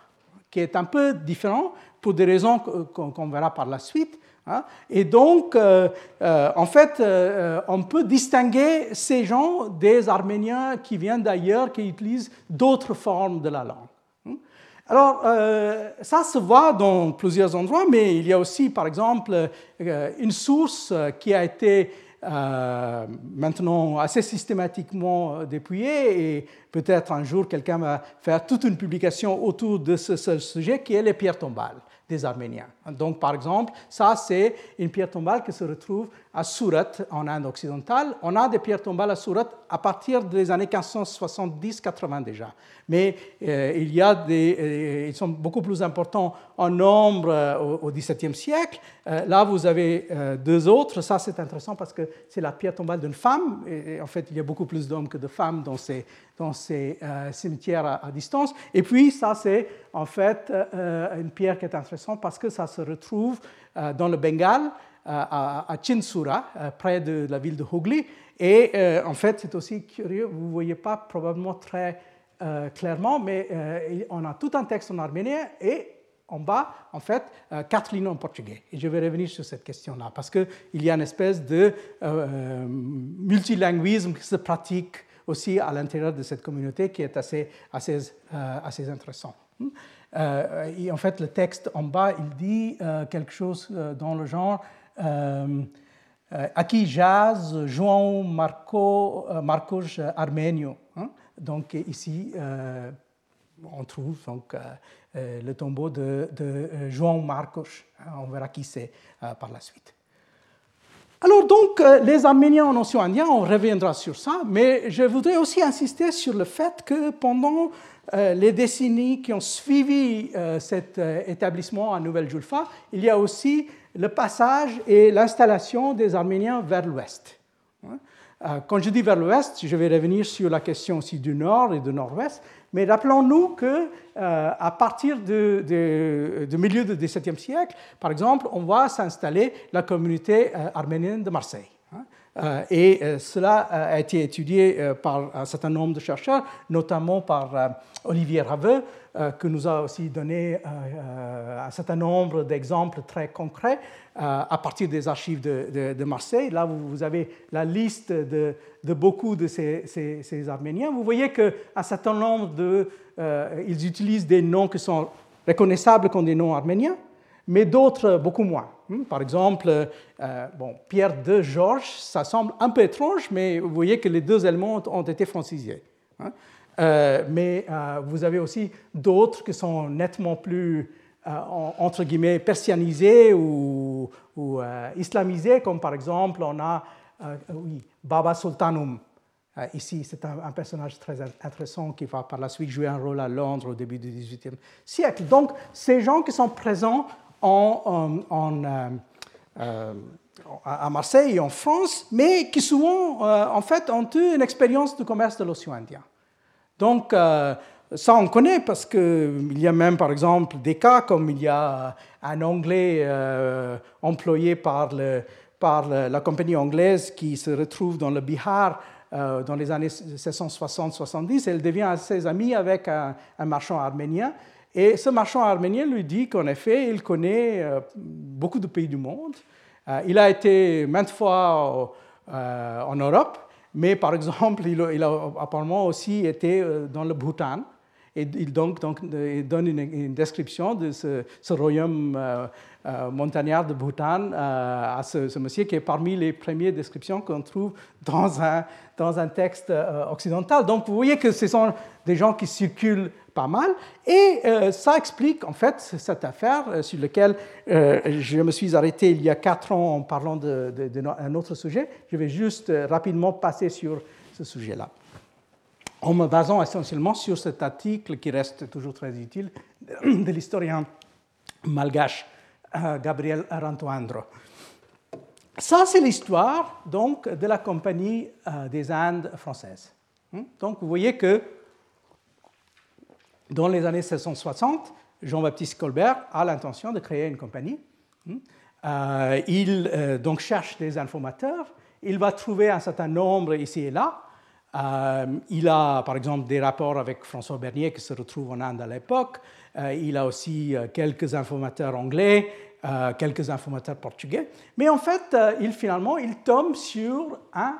qui est un peu différent pour des raisons qu'on verra par la suite. Hein. Et donc, en fait, on peut distinguer ces gens des Arméniens qui viennent d'ailleurs, qui utilisent d'autres formes de la langue. Alors, euh, ça se voit dans plusieurs endroits, mais il y a aussi, par exemple, euh, une source qui a été euh, maintenant assez systématiquement dépouillée, et peut-être un jour quelqu'un va faire toute une publication autour de ce seul sujet, qui est les pierres tombales des Arméniens. Donc, par exemple, ça, c'est une pierre tombale qui se retrouve à Surat, en Inde occidentale. On a des pierres tombales à Surat à partir des années 1570-80 déjà. Mais euh, il y a des, euh, ils sont beaucoup plus importants en nombre euh, au XVIIe siècle. là, vous avez deux autres. Ça, c'est intéressant parce que c'est la pierre tombale d'une femme. En fait, il y a beaucoup plus d'hommes que de femmes dans ces, dans ces cimetières à, distance. Et puis, ça, c'est en fait une pierre qui est intéressante parce que ça se retrouve dans le Bengale, à, Chinsura, près de la ville de Hooghly. Et en fait, c'est aussi curieux, vous ne voyez pas probablement très clairement, mais on a tout un texte en arménien et en bas, en fait, euh, quatre lignes en portugais. Et je vais revenir sur cette question-là, parce qu'il y a une espèce de euh, multilinguisme qui se pratique aussi à l'intérieur de cette communauté qui est assez, assez, euh, assez intéressant. Et en fait, le texte en bas, il dit quelque chose dans le genre à qui jase João Marco, Marcos Arménio. Hein. Donc ici, on trouve donc, euh, le tombeau de, de João Marcos. Hein, on verra qui c'est euh, par la suite. Alors donc, euh, les Arméniens en Océan Indien, on reviendra sur ça, mais je voudrais aussi insister sur le fait que pendant les décennies qui ont suivi cet établissement à Nouvelle-Julfa, il y a aussi le passage et l'installation des Arméniens vers l'ouest. Hein. Quand je dis vers l'ouest, je vais revenir sur la question aussi du nord et du nord-ouest, mais rappelons-nous que euh, partir du milieu du XVIIe siècle, par exemple, on voit s'installer la communauté euh, arménienne de Marseille. Euh, et cela a été étudié par un certain nombre de chercheurs, notamment par Olivier Raveux, que nous a aussi donné un certain nombre d'exemples très concrets à partir des archives de, Marseille. Là, vous, avez la liste de, beaucoup de ces, Arméniens. Vous voyez qu'un certain nombre de... ils utilisent des noms qui sont reconnaissables comme des noms arméniens, mais d'autres beaucoup moins. Hmm, par exemple, euh, bon, Pierre de Georges, ça semble un peu étrange, mais vous voyez que les deux éléments ont été francisés. Hein. Euh, mais euh, vous avez aussi d'autres qui sont nettement plus, entre guillemets, persianisés ou, islamisés, comme par exemple, on a oui, Baba Sultanum. Ici, c'est un, personnage très intéressant qui va par la suite jouer un rôle à Londres au début du XVIIIe siècle. Donc, ces gens qui sont présents en, euh, à Marseille et en France, mais qui souvent, euh, en fait, ont eu une expérience de commerce de l'océan Indien. Donc, euh, ça, on connaît parce qu'il y a même, par exemple, des cas comme il y a un Anglais employé par la compagnie anglaise qui se retrouve dans le Bihar dans les années 1660-70. Elle devient assez amie avec un marchand arménien et ce marchand arménien lui dit qu'en effet, il connaît euh, beaucoup de pays du monde. Euh, il a été maintes fois euh, en Europe, mais par exemple, il a, apparemment aussi été dans le Bhoutan. Et il, donc, donc, donne une, description de ce, royaume montagnard de Bhoutan à ce, monsieur qui est parmi les premières descriptions qu'on trouve dans un, dans un texte occidental. Donc vous voyez que ce sont des gens qui circulent pas mal. Et euh, ça explique en fait cette affaire euh, sur laquelle euh, je me suis arrêté il y a quatre ans en parlant d'un autre sujet. Je vais juste rapidement passer sur ce sujet-là. En me basant essentiellement sur cet article qui reste toujours très utile de l'historien malgache Gabriel Rantoandro. Ça, c'est l'histoire donc de la Compagnie des Indes françaises. Hmm? Donc, vous voyez que dans les années 1660, Jean-Baptiste Colbert a l'intention de créer une compagnie. Hmm. Euh, il euh, donc cherche des informateurs. Il va trouver un certain nombre ici et là. Euh, il a par exemple des rapports avec François Bernier qui se retrouve en Inde à l'époque. il a aussi quelques informateurs anglais, quelques informateurs portugais. Mais en fait, il, finalement, il tombe sur un,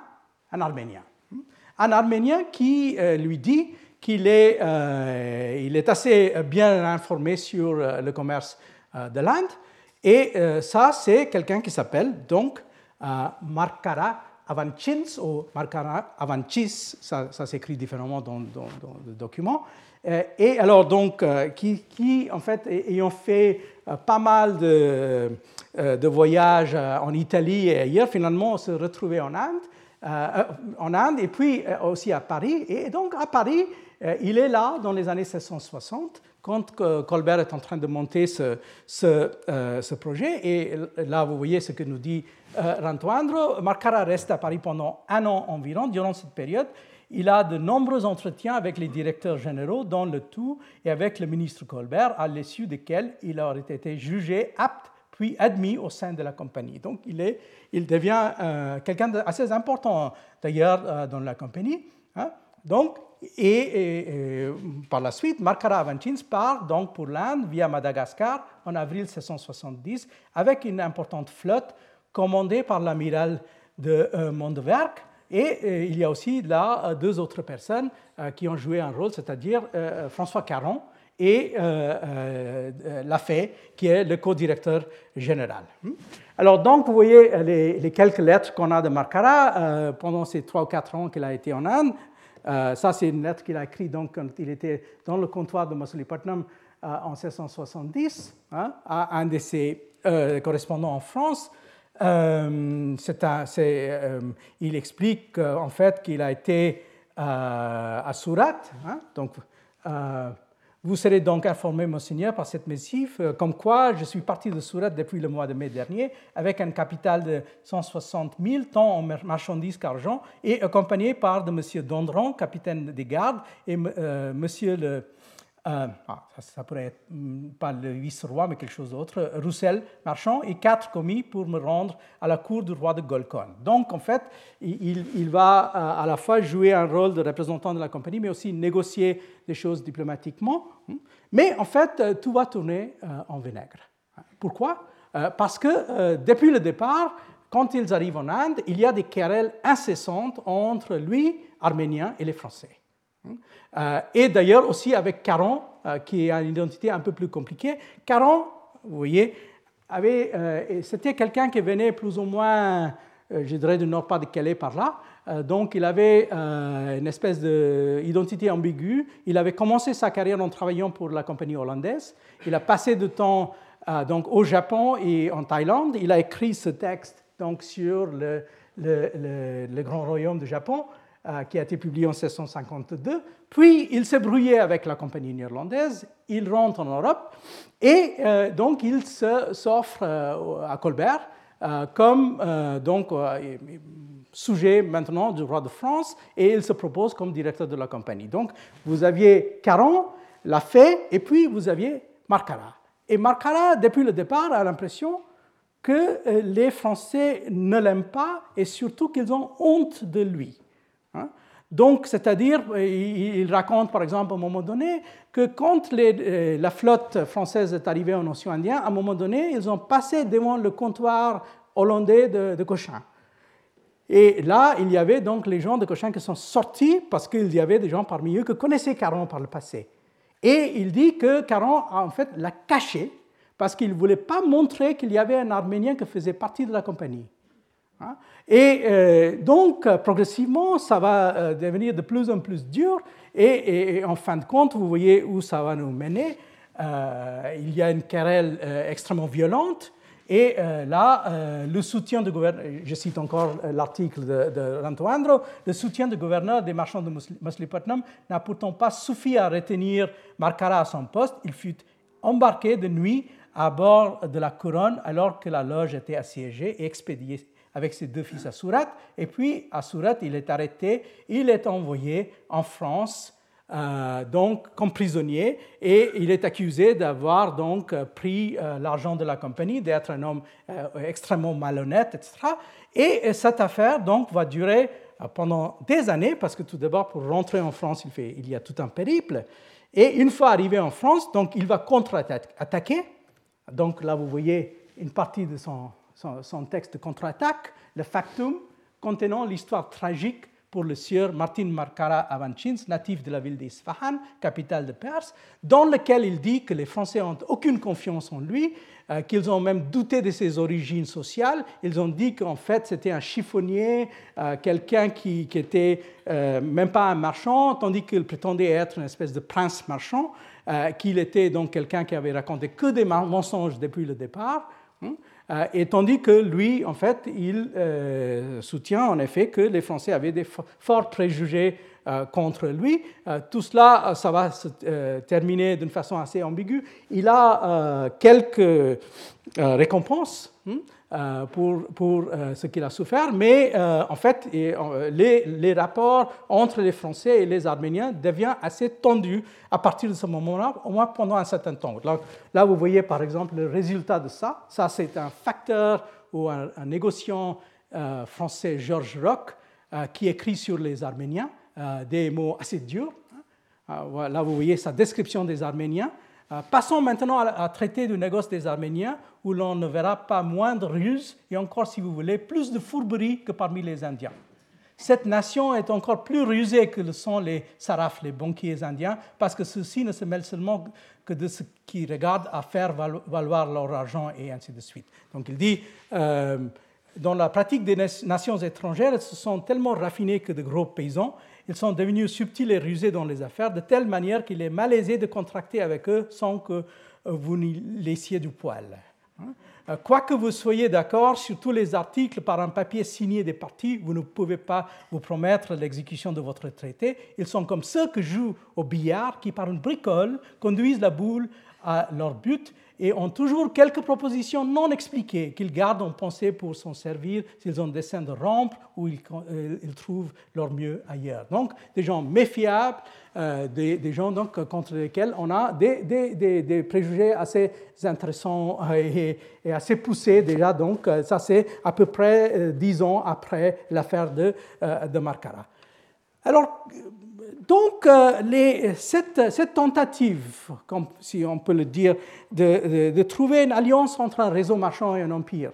un Arménien. Hmm. Un Arménien qui lui dit qu'il est, euh, il est assez bien informé sur euh, le commerce euh, de l'Inde. Et ça, c'est quelqu'un qui s'appelle donc Markara Avanchins ou Markara Avanchis, ça, s'écrit différemment dans, le document. Et alors donc, qui, qui, en fait, ayant fait pas mal de, de voyages en Italie et ailleurs, finalement, se retrouver en Inde, en Inde et puis aussi à Paris. Et donc à Paris, il est là dans les années 1660 quand Colbert est en train de monter ce, euh, ce, projet. Et là, vous voyez ce que nous dit euh, Rantoandro. Marcara reste à Paris pendant un an environ, durant cette période. il a de nombreux entretiens avec les directeurs généraux, dans le tout, et avec le ministre Colbert, à l'issue desquels il aurait été jugé apte puis admis au sein de la compagnie. Donc il, devient euh, quelqu'un d'assez important d'ailleurs euh, dans la compagnie. Hein. Donc, et, par la suite, Markara Avanchins part donc pour l'Inde via Madagascar en avril 1670 avec une importante flotte commandée par l'amiral de euh, Mondewerk. Et il y a aussi là deux autres personnes qui ont joué un rôle, c'est-à-dire François Caron, et euh, euh, Lafay, qui est le co-directeur général. Hmm? Alors, donc, vous voyez les, quelques lettres qu'on a de Markara euh, pendant ces trois ou quatre ans qu'il a été en Inde. Ça, c'est une lettre qu'il a écrite donc, quand il était dans le comptoir de Masulipatam en 1670 hein, à un de ses correspondants en France. Un, il explique en fait qu'il a été à Surat, hein, donc vous serez donc informé, monseigneur, par cette missive, euh, comme quoi je suis parti de Surat depuis le mois de mai dernier avec un capital de 160 000 tant en marchandises qu'argent et accompagné par de M. Dondron, capitaine des gardes, et euh, M. le euh, ah, ça, pourrait être hmm, pas le vice-roi, mais quelque chose d'autre, Roussel, marchand, et quatre commis pour me rendre à la cour du roi de Golconde. Donc, en fait, il, va euh, à la fois jouer un rôle de représentant de la compagnie, mais aussi négocier des choses diplomatiquement. Hmm. Mais en fait, euh, tout va tourner en vinaigre. Pourquoi? Parce que depuis le départ, quand ils arrivent en Inde, il y a des querelles incessantes entre lui, Arménien, et les Français. Euh, et d'ailleurs aussi avec Caron, euh, qui a une identité un peu plus compliquée. Caron, vous voyez, euh, c'était quelqu'un qui venait plus ou moins, je dirais, du nord pas de Calais par là. donc il avait une espèce d'identité ambiguë. Il avait commencé sa carrière en travaillant pour la compagnie hollandaise. Il a passé du temps donc, au Japon et en Thaïlande. Il a écrit ce texte donc, sur le, le grand royaume du Japon. Euh, qui a été publié en 1652. Puis il s'est brouillé avec la compagnie néerlandaise, il rentre en Europe et euh, donc il s'offre euh, à Colbert comme donc, sujet maintenant du roi de France et il se propose comme directeur de la compagnie. Donc vous aviez Caron, l'a fait, et puis vous aviez Marcara. Et Marcara, depuis le départ, a l'impression que les Français ne l'aiment pas et surtout qu'ils ont honte de lui. Donc, c'est-à-dire, il raconte par exemple à un moment donné que quand euh, la flotte française est arrivée en océan Indien, à un moment donné, ils ont passé devant le comptoir hollandais de, Cochin. Et là, il y avait donc les gens de Cochin qui sont sortis parce qu'il y avait des gens parmi eux qui connaissaient Caron par le passé. Et il dit que Caron, en fait, l'a caché parce qu'il ne voulait pas montrer qu'il y avait un Arménien qui faisait partie de la compagnie. Hein? Et euh, donc, progressivement, ça va euh, devenir de plus en plus dur. Et, en fin de compte, vous voyez où ça va nous mener. Euh, il y a une querelle extrêmement violente. Et là, le soutien du gouverneur, je cite encore l'article de, de le soutien du gouverneur des marchands de Masulipatam n'a pourtant pas suffi à retenir Markara à son poste. Il fut embarqué de nuit à bord de la couronne alors que la loge était assiégée et expédié avec ses deux fils à Surat. Et puis, à Surat, il est arrêté, il est envoyé en France, euh, donc comme prisonnier, et il est accusé d'avoir donc pris euh, l'argent de la compagnie, d'être un homme euh, extrêmement malhonnête, etc. Et cette affaire donc va durer pendant des années, parce que tout d'abord, pour rentrer en France, il, fait, il y a tout un périple. Et une fois arrivé en France, donc il va contre-attaquer. Donc là, vous voyez une partie de son, son, texte contre-attaque, le factum contenant l'histoire tragique pour le sieur Martin Markara Avanchins, natif de la ville d'Isfahan, capitale de Perse, dans lequel il dit que les Français n'ont aucune confiance en lui, euh, qu'ils ont même douté de ses origines sociales. Ils ont dit qu'en fait c'était un chiffonnier, euh, quelqu'un qui, qui était euh, même pas un marchand, tandis qu'il prétendait être une espèce de prince marchand, qu'il était donc quelqu'un qui avait raconté que des mensonges depuis le départ. Hein. Euh, et tandis que lui, en fait, il euh, soutient en effet que les Français avaient des forts préjugés contre lui. tout cela, ça va se terminer d'une façon assez ambiguë. Il a quelques récompenses. Euh, pour, euh, ce qu'il a souffert, mais euh, en fait, les, rapports entre les Français et les Arméniens deviennent assez tendus à partir de ce moment-là, au moins pendant un certain temps. Là, vous voyez par exemple le résultat de ça. Ça, c'est un facteur ou un, négociant français, Georges Roch, qui écrit sur les Arméniens des mots assez durs. Hein. Là, vous voyez sa description des Arméniens. Passons maintenant à, traiter du négoce des Arméniens, où l'on ne verra pas moins de ruse et encore, si vous voulez, plus de fourberie que parmi les Indiens. Cette nation est encore plus rusée que le sont les sarafs, les banquiers indiens, parce que ceux-ci ne se mêlent seulement que de ce qui regarde à faire valoir leur argent et ainsi de suite. Donc il dit, euh, dans la pratique des nations étrangères, elles se sont tellement raffinées que de gros paysans, ils sont devenus subtils et rusés dans les affaires, de telle manière qu'il est malaisé de contracter avec eux sans que euh, vous n'y laissiez du poil. Hein. Euh, quoique vous soyez d'accord sur tous les articles par un papier signé des parties, vous ne pouvez pas vous promettre l'exécution de votre traité. Ils sont comme ceux qui jouent au billard, qui par une bricole conduisent la boule à leur but et ont toujours quelques propositions non expliquées qu'ils gardent en pensée pour s'en servir s'ils ont dessein de rompre ou ils, euh, ils, trouvent leur mieux ailleurs. Donc, des gens méfiables, euh, des, gens donc, contre lesquels on a des, préjugés assez intéressants et, et, assez poussés déjà. Donc, euh, ça, c'est à peu près dix ans après l'affaire de, de Marcara. Alors, donc, euh, cette, tentative, si on peut le dire, de, trouver une alliance entre un réseau marchand et un empire.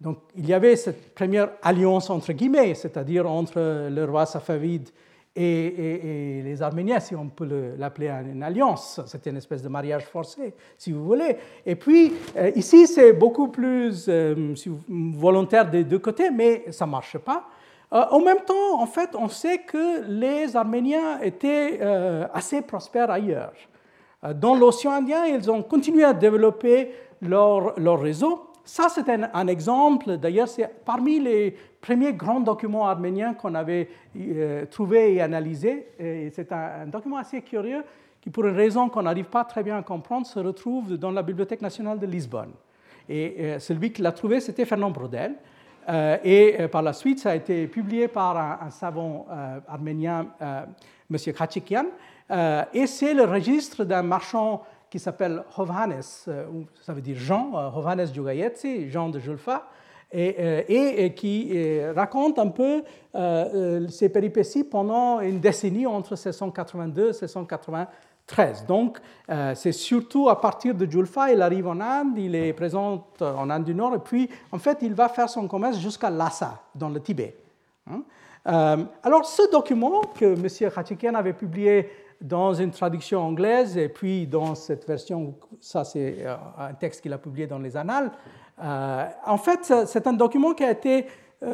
Donc, il y avait cette première alliance entre guillemets, c'est-à-dire entre le roi Safavide et, les Arméniens, si on peut l'appeler une alliance. C'était une espèce de mariage forcé, si vous voulez. Et puis, euh, ici, c'est beaucoup plus euh, volontaire des deux côtés, mais ça ne marche pas. Euh, en même temps, en fait, on sait que les Arméniens étaient euh, assez prospères ailleurs. Euh, dans l'océan Indien, ils ont continué à développer leur, réseau. Ça, c'est un, exemple. D'ailleurs, c'est parmi les premiers grands documents arméniens qu'on avait trouvés et analysés. c'est un, document assez curieux qui, pour une raison qu'on n'arrive pas très bien à comprendre, se retrouve dans la Bibliothèque nationale de Lisbonne. Et celui qui l'a trouvé, c'était Fernand Brodel. Euh, et euh, par la suite, ça a été publié par un, savant euh, arménien, M. Khachikian. et c'est le registre d'un marchand qui s'appelle Hovhannes, ça veut dire Jean, Hovhannes Djugayetsi, Jean de Julfa, et, et, qui raconte un peu ses péripéties pendant une décennie entre 1682 et 1683 13. Donc, euh, c'est surtout à partir de Julfa, il arrive en Inde, il est présent en Inde du Nord, et puis, en fait, il va faire son commerce jusqu'à Lhasa, dans le Tibet. Hein. Euh, alors, ce document que M. Khachikian avait publié dans une traduction anglaise, et puis dans cette version, ça c'est euh, un texte qu'il a publié dans les Annales, en fait, c'est un document qui a été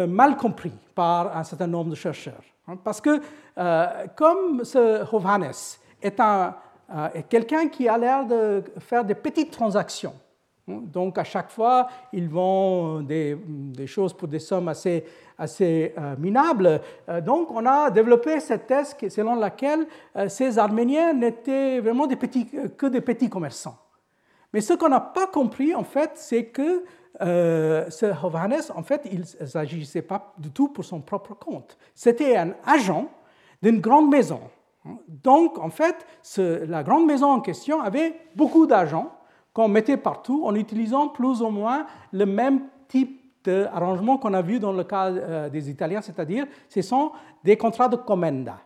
mal compris par un certain nombre de chercheurs. Hein, parce que, comme ce est, un, euh, quelqu'un qui a l'air de faire des petites transactions. Donc à chaque fois, ils vont des, choses pour des sommes assez, euh, minables. Euh, donc on a développé cette thèse selon laquelle ces Arméniens n'étaient vraiment que des petits commerçants. Mais ce qu'on n'a pas compris, en fait, c'est que ce Hovannes, en fait, il n'agissait pas du tout pour son propre compte. C'était un agent d'une grande maison donc, en fait, la grande maison en question avait beaucoup d'argent qu'on mettait partout en utilisant plus ou moins le même type d'arrangement qu'on a vu dans le cas euh, des Italiens, c'est-à-dire ce sont des contrats de commenda.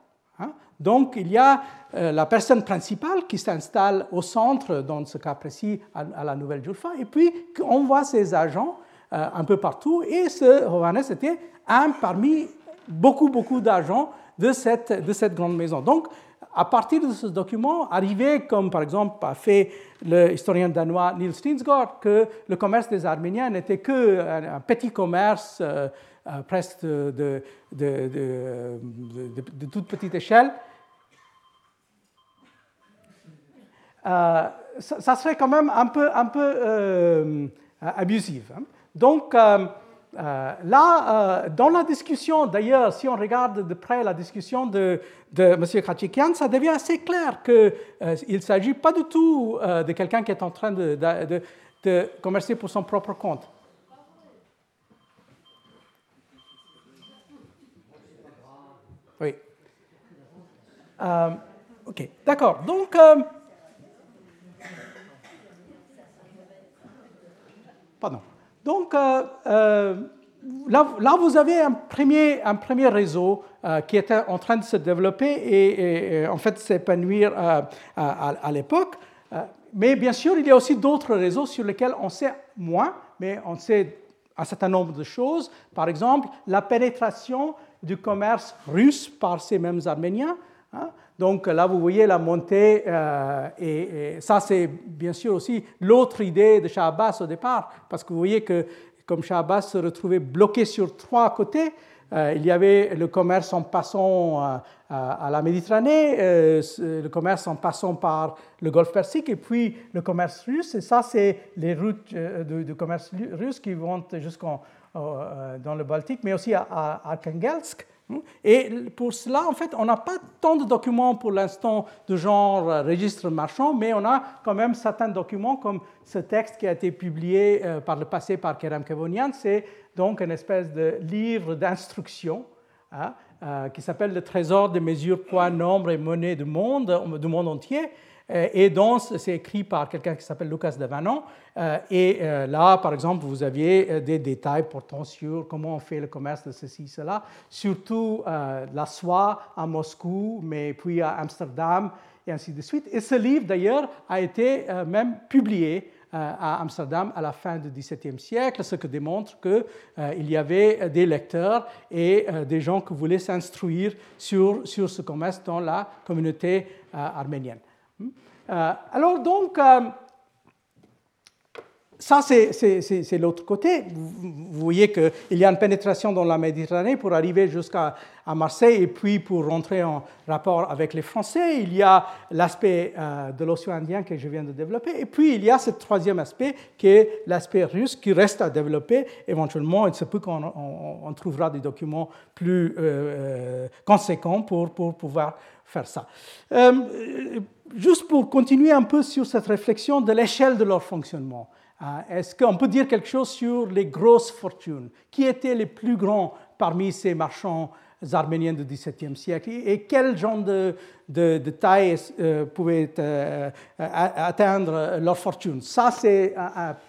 Donc, il y a euh, la personne principale qui s'installe au centre, dans ce cas précis, à, la Nouvelle Julfa, et puis on voit ces agents euh, un peu partout, et ce Rovanes était un parmi beaucoup, beaucoup d'agents de cette, de cette grande maison. Donc, à partir de ce document, arrivé, comme par exemple a fait le historien danois Niels Stinsgaard, que le commerce des Arméniens n'était qu'un un petit commerce euh, presque de, toute petite échelle, euh, ça, serait quand même un peu, peu abusif. Hein. Donc, là, dans la discussion, d'ailleurs, si on regarde de près la discussion de, M. Kachikian, ça devient assez clair qu'il ne s'agit pas du tout de quelqu'un qui est en train de commercer pour son propre compte. Oui. Euh, ok, d'accord. Donc, euh, pardon. Donc, euh, là, là, vous avez un premier, un premier réseau qui était en train de se développer et, en fait s'épanouir à l'époque. mais bien sûr, il y a aussi d'autres réseaux sur lesquels on sait moins, mais on sait un certain nombre de choses. Par exemple, la pénétration du commerce russe par ces mêmes Arméniens. Hein. Donc là, vous voyez la montée, euh, et, ça, c'est bien sûr aussi l'autre idée de Shah Abbas au départ, parce que vous voyez que comme Shah Abbas se retrouvait bloqué sur trois côtés, euh, il y avait le commerce en passant euh, à la Méditerranée, le commerce en passant par le Golfe Persique, et puis le commerce russe. Et ça, c'est les routes de, commerce russe qui vont jusqu'en dans le Baltique, mais aussi à, Arkhangelsk. Et pour cela, en fait, on n'a pas tant de documents pour l'instant de genre euh, registre marchand, mais on a quand même certains documents comme ce texte qui a été publié euh, par le passé par Kerem Kevonian. C'est donc une espèce de livre d'instruction hein, qui s'appelle Le Trésor des mesures, poids, nombre et monnaie du monde, du monde entier. Euh, et dont c'est écrit par quelqu'un qui s'appelle Lucas de Vanon. Euh, et euh, là, par exemple, vous aviez des détails portant sur comment on fait le commerce de ceci, cela, surtout la soie à Moscou, mais puis à Amsterdam, et ainsi de suite. Et ce livre, d'ailleurs, a été même publié à Amsterdam à la fin du XVIIe siècle, ce qui démontre qu'il y avait des lecteurs et des gens qui voulaient s'instruire sur ce commerce dans la communauté arménienne. Euh, alors donc, euh, ça c'est l'autre côté. Vous voyez qu'il y a une pénétration dans la Méditerranée pour arriver jusqu'à Marseille et puis pour rentrer en rapport avec les Français. Il y a l'aspect euh, de l'océan Indien que je viens de développer. Et puis il y a ce troisième aspect qui est l'aspect russe qui reste à développer. Éventuellement, il se peut qu'on trouvera des documents plus conséquents pour, pour pouvoir faire ça. Euh, juste pour continuer un peu sur cette réflexion de l'échelle de leur fonctionnement, est-ce qu'on peut dire quelque chose sur les grosses fortunes? Qui étaient les plus grands parmi ces marchands arméniens du XVIIe siècle? Et quel genre de, taille euh, pouvait euh, atteindre leur fortune? Ça, c'est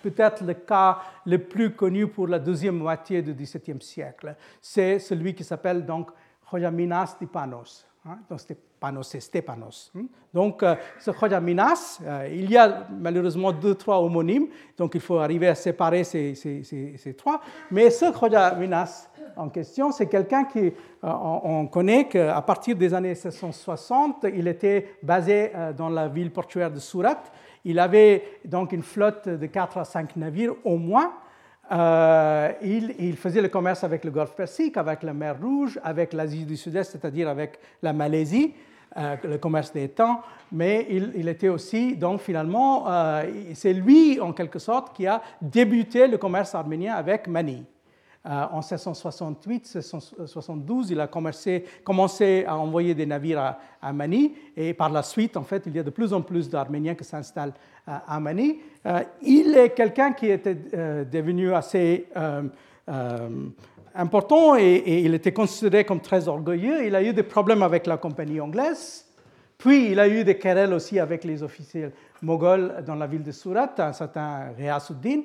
peut-être le cas le plus connu pour la deuxième moitié du XVIIe siècle. C'est celui qui s'appelle donc Minas Dipanos. Hein, donc Stepanos et Stepanos. Hein? Donc, euh, ce Khoja Minas, euh, il y a malheureusement deux, trois homonymes, donc il faut arriver à séparer ces, ces, ces, trois. Mais ce Khoja Minas en question, c'est quelqu'un qui, euh, on, connaît qu'à partir des années 1660, il était basé dans la ville portuaire de Surat. Il avait donc une flotte de 4 à 5 navires au moins. Euh, il, faisait le commerce avec le Golfe Persique, avec la mer Rouge, avec l'Asie du Sud-Est, c'est-à-dire avec la Malaisie, euh, le commerce des temps, mais il, était aussi, donc finalement, euh, c'est lui, en quelque sorte, qui a débuté le commerce arménien avec Mani. Euh, en 1668-1672, il a commencé, à envoyer des navires à, Mani, et par la suite, en fait, il y a de plus en plus d'Arméniens qui s'installent à Mani. Euh, il est quelqu'un qui était euh, devenu assez important et, il était considéré comme très orgueilleux. Il a eu des problèmes avec la compagnie anglaise, puis il a eu des querelles aussi avec les officiers moghols dans la ville de Surat, un certain Riasuddin.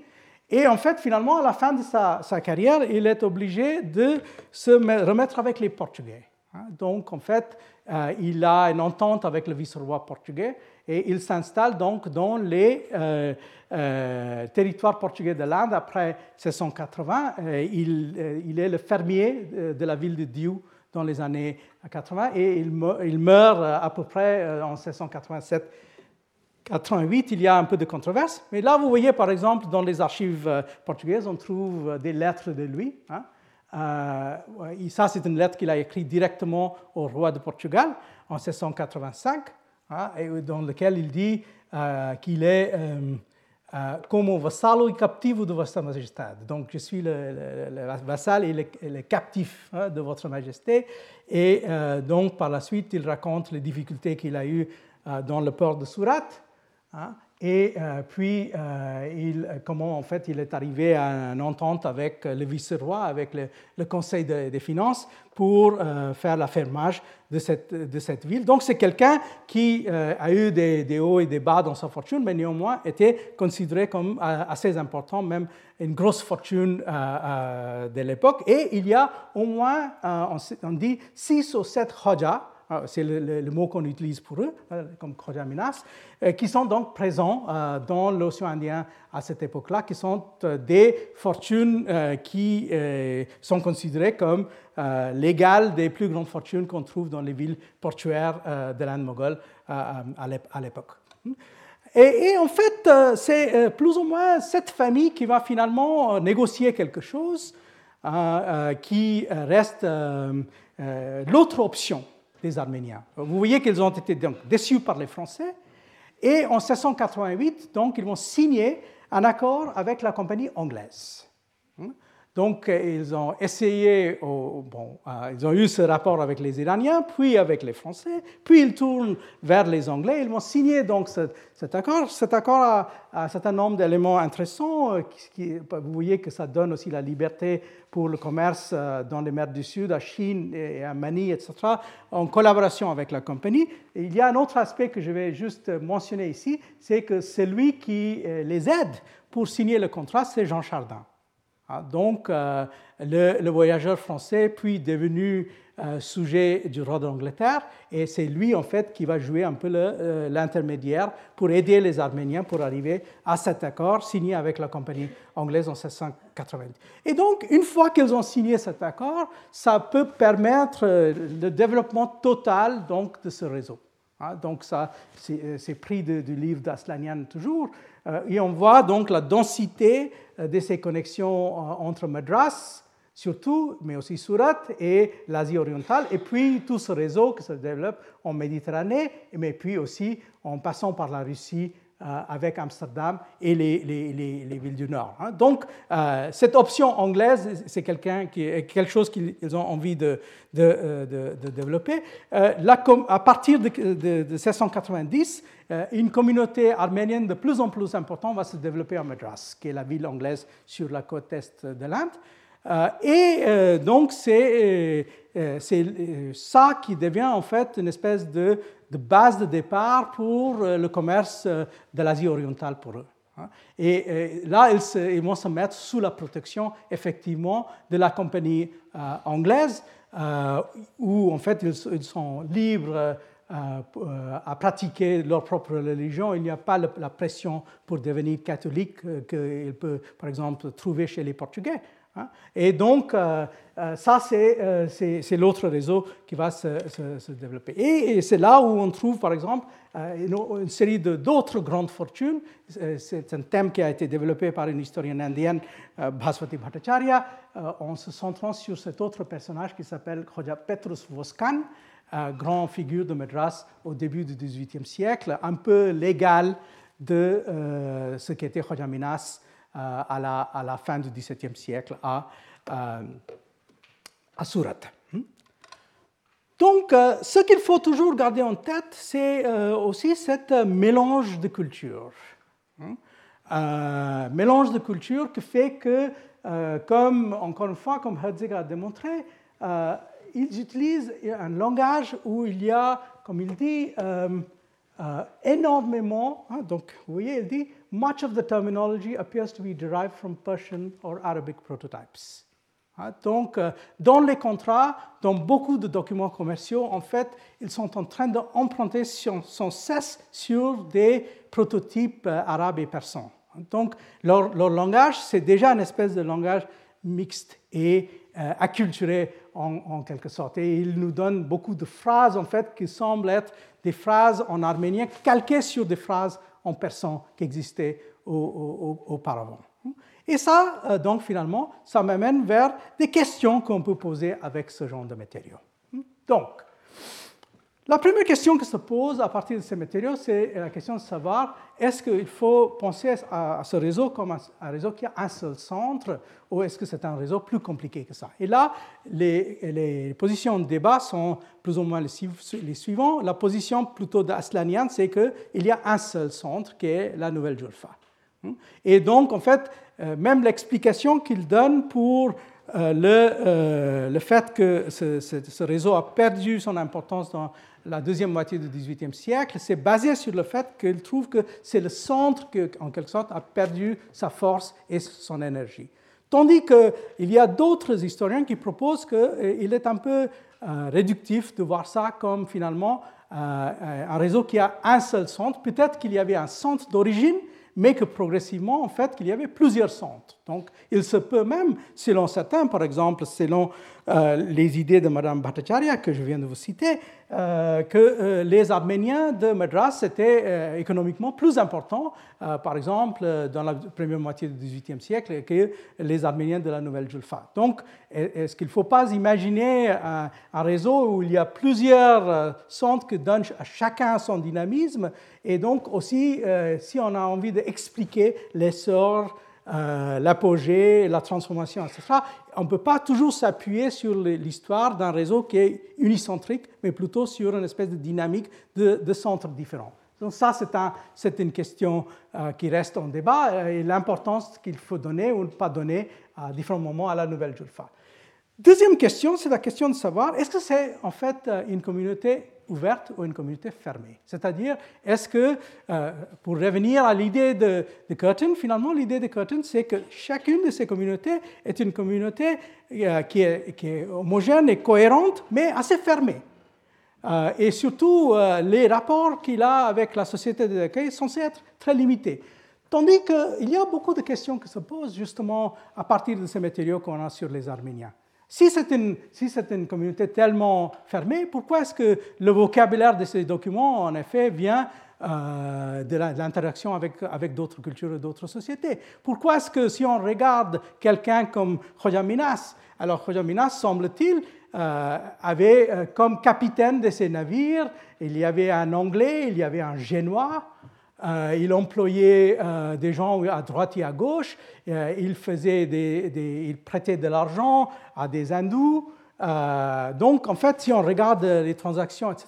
Et en fait, finalement, à la fin de sa, carrière, il est obligé de se remettre avec les Portugais. Hein. Donc, en fait, euh, il a une entente avec le vice-roi portugais et il s'installe donc dans les euh, euh, territoires portugais de l'Inde après 1680. Il, il, est le fermier de la ville de Diou dans les années 80 et il meurt à peu près en 1687 88, il y a un peu de controverse, mais là, vous voyez, par exemple, dans les archives euh, portugaises, on trouve euh, des lettres de lui. Hein. Euh, ça, c'est une lettre qu'il a écrite directement au roi de Portugal en 1685, hein, dans laquelle il dit qu'il est comme vassalo et captivo de Votre Majesté. Donc, je suis le, vassal et le, captif hein, de Votre Majesté. Et donc, par la suite, il raconte les difficultés qu'il a eues dans le port de Surat. Hein, et euh, puis, euh, comment en fait il est arrivé à une entente avec le vice-roi, avec le, Conseil des finances, pour euh, faire l'affermage de cette, de cette ville. Donc, c'est quelqu'un qui a eu des, hauts et des bas dans sa fortune, mais néanmoins était considéré comme assez important, même une grosse fortune de l'époque. Et il y a au moins, on dit, six ou sept ah, c'est le, mot qu'on utilise pour eux, hein, comme Khojaminas, euh, qui sont donc présents euh, dans l'océan Indien à cette époque-là, qui sont euh, des fortunes qui sont considérées comme l'égale des plus grandes fortunes qu'on trouve dans les villes portuaires de l'Inde moghole à l'époque. Et, en fait, c'est plus ou moins cette famille qui va finalement négocier quelque chose qui reste l'autre option des Arméniens. Vous voyez qu'ils ont été donc déçus par les Français et en 1688, donc, ils vont signer un accord avec la compagnie anglaise. Donc, ils ont essayé, bon, euh, ils ont eu ce rapport avec les Iraniens, puis avec les Français, puis ils tournent vers les Anglais. Ils vont signer donc cet, accord. Cet accord a, un certain nombre d'éléments intéressants. Euh, vous voyez que ça donne aussi la liberté pour le commerce euh, dans les mers du Sud, à Chine et à Mani, etc., en collaboration avec la compagnie. il y a un autre aspect que je vais juste mentionner ici, c'est que celui qui les aide pour signer le contrat, c'est Jean Chardin. Ah, donc, euh, le, voyageur français, puis devenu euh, sujet du roi d'Angleterre, et c'est lui, en fait, qui va jouer un peu euh, l'intermédiaire pour aider les Arméniens pour arriver à cet accord signé avec la compagnie anglaise en 1680. Et donc, une fois qu'ils ont signé cet accord, ça peut permettre le développement total donc, de ce réseau. Ah, donc, ça, c'est pris du livre d'Aslanian toujours. Et on voit donc la densité euh, de ces connexions euh, entre Madras, surtout, mais aussi Surat et l'Asie orientale, et puis tout ce réseau qui se développe en Méditerranée, mais puis aussi en passant par la Russie euh, avec Amsterdam et les, les, villes du Nord. Hein. Donc, cette option anglaise, c'est quelque chose qu'ils ont envie de, de, développer. à partir de, 1790, euh, une communauté arménienne de plus en plus importante va se développer à Madras, qui est la ville anglaise sur la côte est de l'Inde. Euh, et euh, donc, c'est ça qui devient en fait une espèce de, base de départ pour le commerce de l'Asie orientale pour eux. Hein. Et là, ils, vont se mettre sous la protection, effectivement, de la compagnie anglaise, où en fait ils sont libres euh, à, pratiquer leur propre religion. Il n'y a pas la pression pour devenir catholique euh, qu'il peut, par exemple, trouver chez les Portugais. Hein. Et donc, euh, ça, c'est l'autre réseau qui va se, développer. Et, c'est là où on trouve, par exemple, une, série d'autres grandes fortunes. C'est un thème qui a été développé par une historienne indienne, Bhaswati Bhattacharya, en se centrant sur cet autre personnage qui s'appelle Khoja Petrus Voskan, grande figure de Madras au début du XVIIIe siècle, un peu l'égal de euh, ce qu'était Khoja Minas euh, à, la, à, la, fin du XVIIe siècle à, euh, à Surat. Hmm? Donc, ce qu'il faut toujours garder en tête, c'est aussi ce mélange de cultures. Hmm? mélange de cultures qui fait que, comme encore une fois, comme Herzig a démontré, ils utilisent un langage où il y a, comme il dit, euh, euh, énormément, hein, donc vous voyez, il dit, much of the terminology appears to be derived from Persian or Arabic prototypes. Hein, donc, euh, dans les contrats, dans beaucoup de documents commerciaux, en fait, ils sont en train d'emprunter sans cesse sur des prototypes arabes et persans. Donc, leur, leur langage, c'est déjà une espèce de langage mixte et acculturé en, quelque sorte. Et il nous donne beaucoup de phrases, en fait, qui semblent être des phrases en arménien calquées sur des phrases en persan qui existaient auparavant. Et ça, euh, donc, finalement, ça m'amène vers des questions qu'on peut poser avec ce genre de matériaux. Donc, La première question qui se pose à partir de ces matériaux, c'est la question de savoir est-ce qu'il faut penser à, ce réseau comme un, réseau qui a un seul centre ou est-ce que c'est un réseau plus compliqué que ça? Et là, les, positions de débat sont plus ou moins les, suivantes. La position plutôt d'Aslanian, c'est qu'il y a un seul centre qui est la nouvelle Julfa. Et donc, en fait, euh, même l'explication qu'il donne pour euh, le, euh, le, fait que ce, réseau a perdu son importance dans la deuxième moitié du XVIIIe siècle, c'est basé sur le fait qu'il trouve que c'est le centre qui, en quelque sorte, a perdu sa force et son énergie. Tandis qu'il y a d'autres historiens qui proposent qu'il est un peu réductif de voir ça comme finalement un réseau qui a un seul centre. Peut-être qu'il y avait un centre d'origine, mais que progressivement, en fait, qu'il y avait plusieurs centres. Donc, il se peut même, selon certains, par exemple, selon euh, les idées de Mme Bhattacharya, que je viens de vous citer, euh, que euh, les Arméniens de Madras étaient économiquement plus importants, par exemple, dans la première moitié du XVIIIe siècle, que les Arméniens de la Nouvelle Julfa. Donc, est-ce qu'il ne faut pas imaginer un, un, réseau où il y a plusieurs centres qui donnent à chacun son dynamisme, et donc aussi, si on a envie d'expliquer l'essor euh, l'apogée, la transformation, etc., on ne peut pas toujours s'appuyer sur l'histoire d'un réseau qui est unicentrique, mais plutôt sur une espèce de dynamique de, centres différents. Donc ça, c'est une question euh, qui reste en débat euh, et l'importance qu'il faut donner ou ne pas donner à différents moments à la nouvelle Julfa. Deuxième question, c'est la question de savoir, est-ce que c'est en fait une communauté ouverte ou une communauté fermée. C'est-à-dire, est-ce que, euh, pour revenir à l'idée de, Curtin, finalement, l'idée de Curtin, c'est que chacune de ces communautés est une communauté euh, qui, est, homogène et cohérente, mais assez fermée. Euh, et surtout, les rapports qu'il a avec la société de l'accueil sont censés être très limités. Tandis qu'il y a beaucoup de questions qui se posent justement à partir de ces matériaux qu'on a sur les Arméniens. Si c'est une, si une, communauté tellement fermée, pourquoi est-ce que le vocabulaire de ces documents, en effet, vient euh, de l'interaction avec, avec d'autres cultures et d'autres sociétés? Pourquoi est-ce que si on regarde quelqu'un comme Minas, alors Minas, semble-t-il, euh, avait euh, comme capitaine de ses navires, il y avait un Anglais, il y avait un Génois, il employait euh, des gens à droite et à gauche. Euh, il, faisait des, il prêtait de l'argent à des hindous. donc, en fait, si on regarde les transactions, etc.,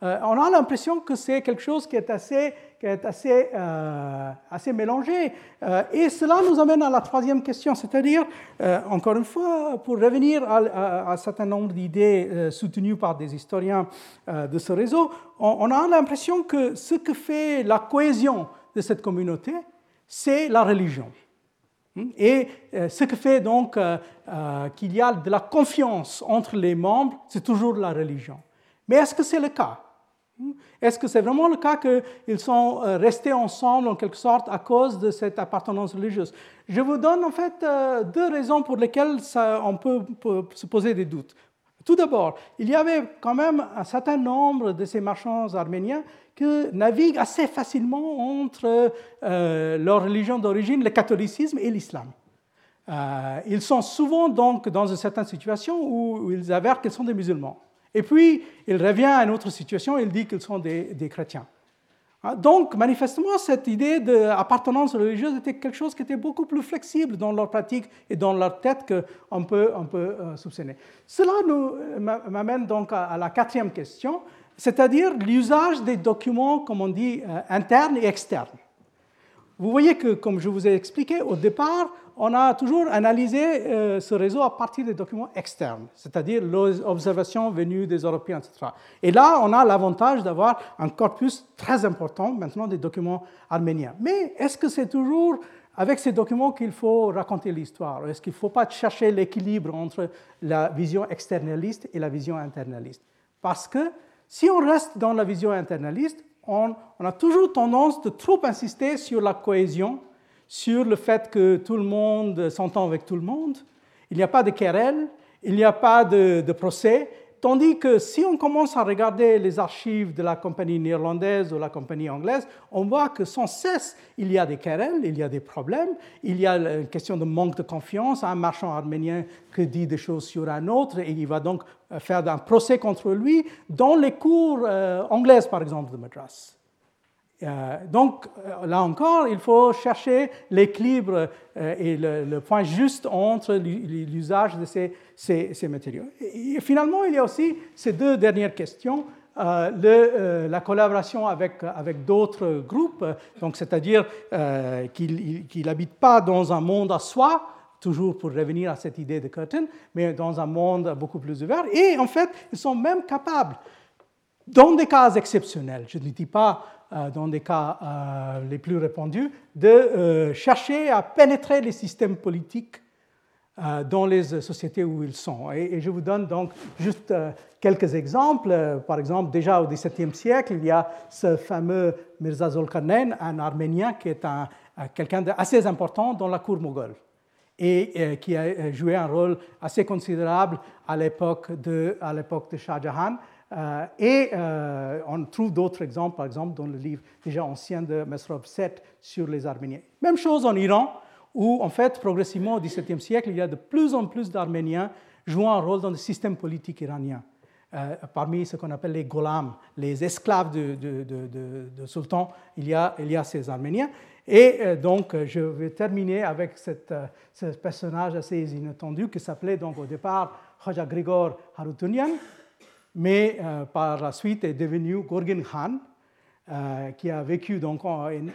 on a l'impression que c'est quelque chose qui est assez qui est assez, euh, assez mélangé. Euh, et cela nous amène à la troisième question, c'est-à-dire, euh, encore une fois, pour revenir à, un certain nombre d'idées soutenues par des historiens de ce réseau, on, a l'impression que ce que fait la cohésion de cette communauté, c'est la religion. Et ce que fait donc qu'il y a de la confiance entre les membres, c'est toujours la religion. Mais est-ce que c'est le cas? Est-ce que c'est vraiment le cas qu'ils sont euh, restés ensemble en quelque sorte à cause de cette appartenance religieuse? Je vous donne en fait euh, deux raisons pour lesquelles on peut, se poser des doutes. Tout d'abord, il y avait quand même un certain nombre de ces marchands arméniens qui naviguent assez facilement entre euh, leur religion d'origine, le catholicisme et l'islam. ils sont souvent donc dans une certaine situation où ils avèrent qu'ils sont des musulmans. Et puis, il revient à une autre situation, il dit qu'ils sont des, chrétiens. Ah, donc, manifestement, cette idée d'appartenance religieuse était quelque chose qui était beaucoup plus flexible dans leur pratique et dans leur tête qu'on peut, on peut euh, soupçonner. Cela nous m'amène donc à, la quatrième question, c'est-à-dire l'usage des documents, comme on dit, euh, internes et externes. Vous voyez que, comme je vous ai expliqué, au départ, on a toujours analysé euh, ce réseau à partir des documents externes, c'est-à-dire les observations venues des Européens, etc. Et là, on a l'avantage d'avoir un corpus très important maintenant des documents arméniens. Mais est-ce que c'est toujours avec ces documents qu'il faut raconter l'histoire? Est-ce qu'il ne faut pas chercher l'équilibre entre la vision externaliste et la vision internaliste? Parce que si on reste dans la vision internaliste, on, on a toujours tendance de trop insister sur la cohésion sur le fait que tout le monde s'entend avec tout le monde. Il n'y a pas de querelle, il n'y a pas de, procès, tandis que si on commence à regarder les archives de la compagnie néerlandaise ou la compagnie anglaise, on voit que sans cesse, il y a des querelles, il y a des problèmes, il y a une question de manque de confiance, un marchand arménien qui dit des choses sur un autre et il va donc faire un procès contre lui dans les cours euh, anglaises, par exemple, de Madras. Euh, donc, euh, là encore, il faut chercher l'équilibre euh, et le, point juste entre l'usage de ces, matériaux. Et finalement, il y a aussi ces deux dernières questions. la collaboration avec, d'autres groupes, c'est-à-dire qu'il n'habite pas dans un monde à soi, toujours pour revenir à cette idée de Curtin, mais dans un monde beaucoup plus ouvert. Et en fait, ils sont même capables, dans des cas exceptionnels, je ne dis pas euh, dans des cas euh, les plus répandus, de euh, chercher à pénétrer les systèmes politiques dans les sociétés où ils sont. Et, je vous donne donc juste quelques exemples. Par exemple, déjà au XVIIe siècle, il y a ce fameux Mirza Zolkarnain, un Arménien qui est un, quelqu'un d'assez important dans la cour moghole et qui a joué un rôle assez considérable à l'époque de, à l'époque de Shah Jahan. Euh, et euh, on trouve d'autres exemples, par exemple dans le livre déjà ancien de Mesrov 7 sur les Arméniens. Même chose en Iran, où en fait progressivement au XVIIe siècle, il y a de plus en plus d'Arméniens jouant un rôle dans le système politique iranien. Euh, parmi ce qu'on appelle les golams, les esclaves de, de, sultan, il y, a, ces Arméniens. Et donc, je vais terminer avec ce personnage assez inattendu qui s'appelait donc au départ Khaja Grigor Harutunian, mais euh, par la suite est devenu Gorgin Khan, euh, qui a vécu, donc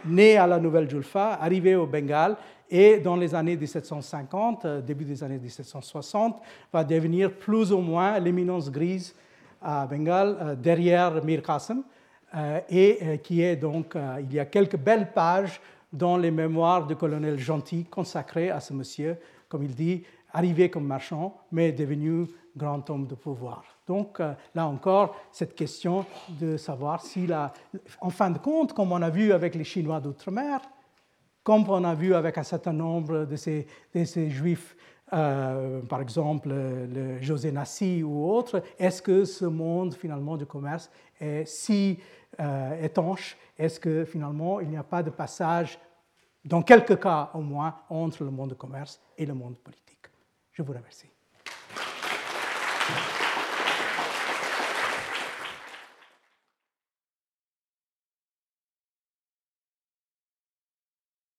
né à la Nouvelle Julfa, arrivé au Bengale et dans les années 1750, euh, début des années 1760, va devenir plus ou moins l'éminence grise à Bengale derrière Mir Qasim et qui est donc, il y a quelques belles pages dans les mémoires du colonel Gentil consacrées à ce monsieur, comme il dit, arrivé comme marchand, mais devenu grand homme de pouvoir. Donc euh, là encore, cette question de savoir si, en fin de compte, comme on a vu avec les Chinois d'outre-mer, comme on a vu avec un certain nombre de ces, juifs, euh, par exemple le José Nassi ou autres, est-ce que ce monde finalement du commerce est si euh, étanche? Est-ce que finalement il n'y a pas de passage, dans quelques cas au moins, entre le monde du commerce et le monde politique? Je vous remercie.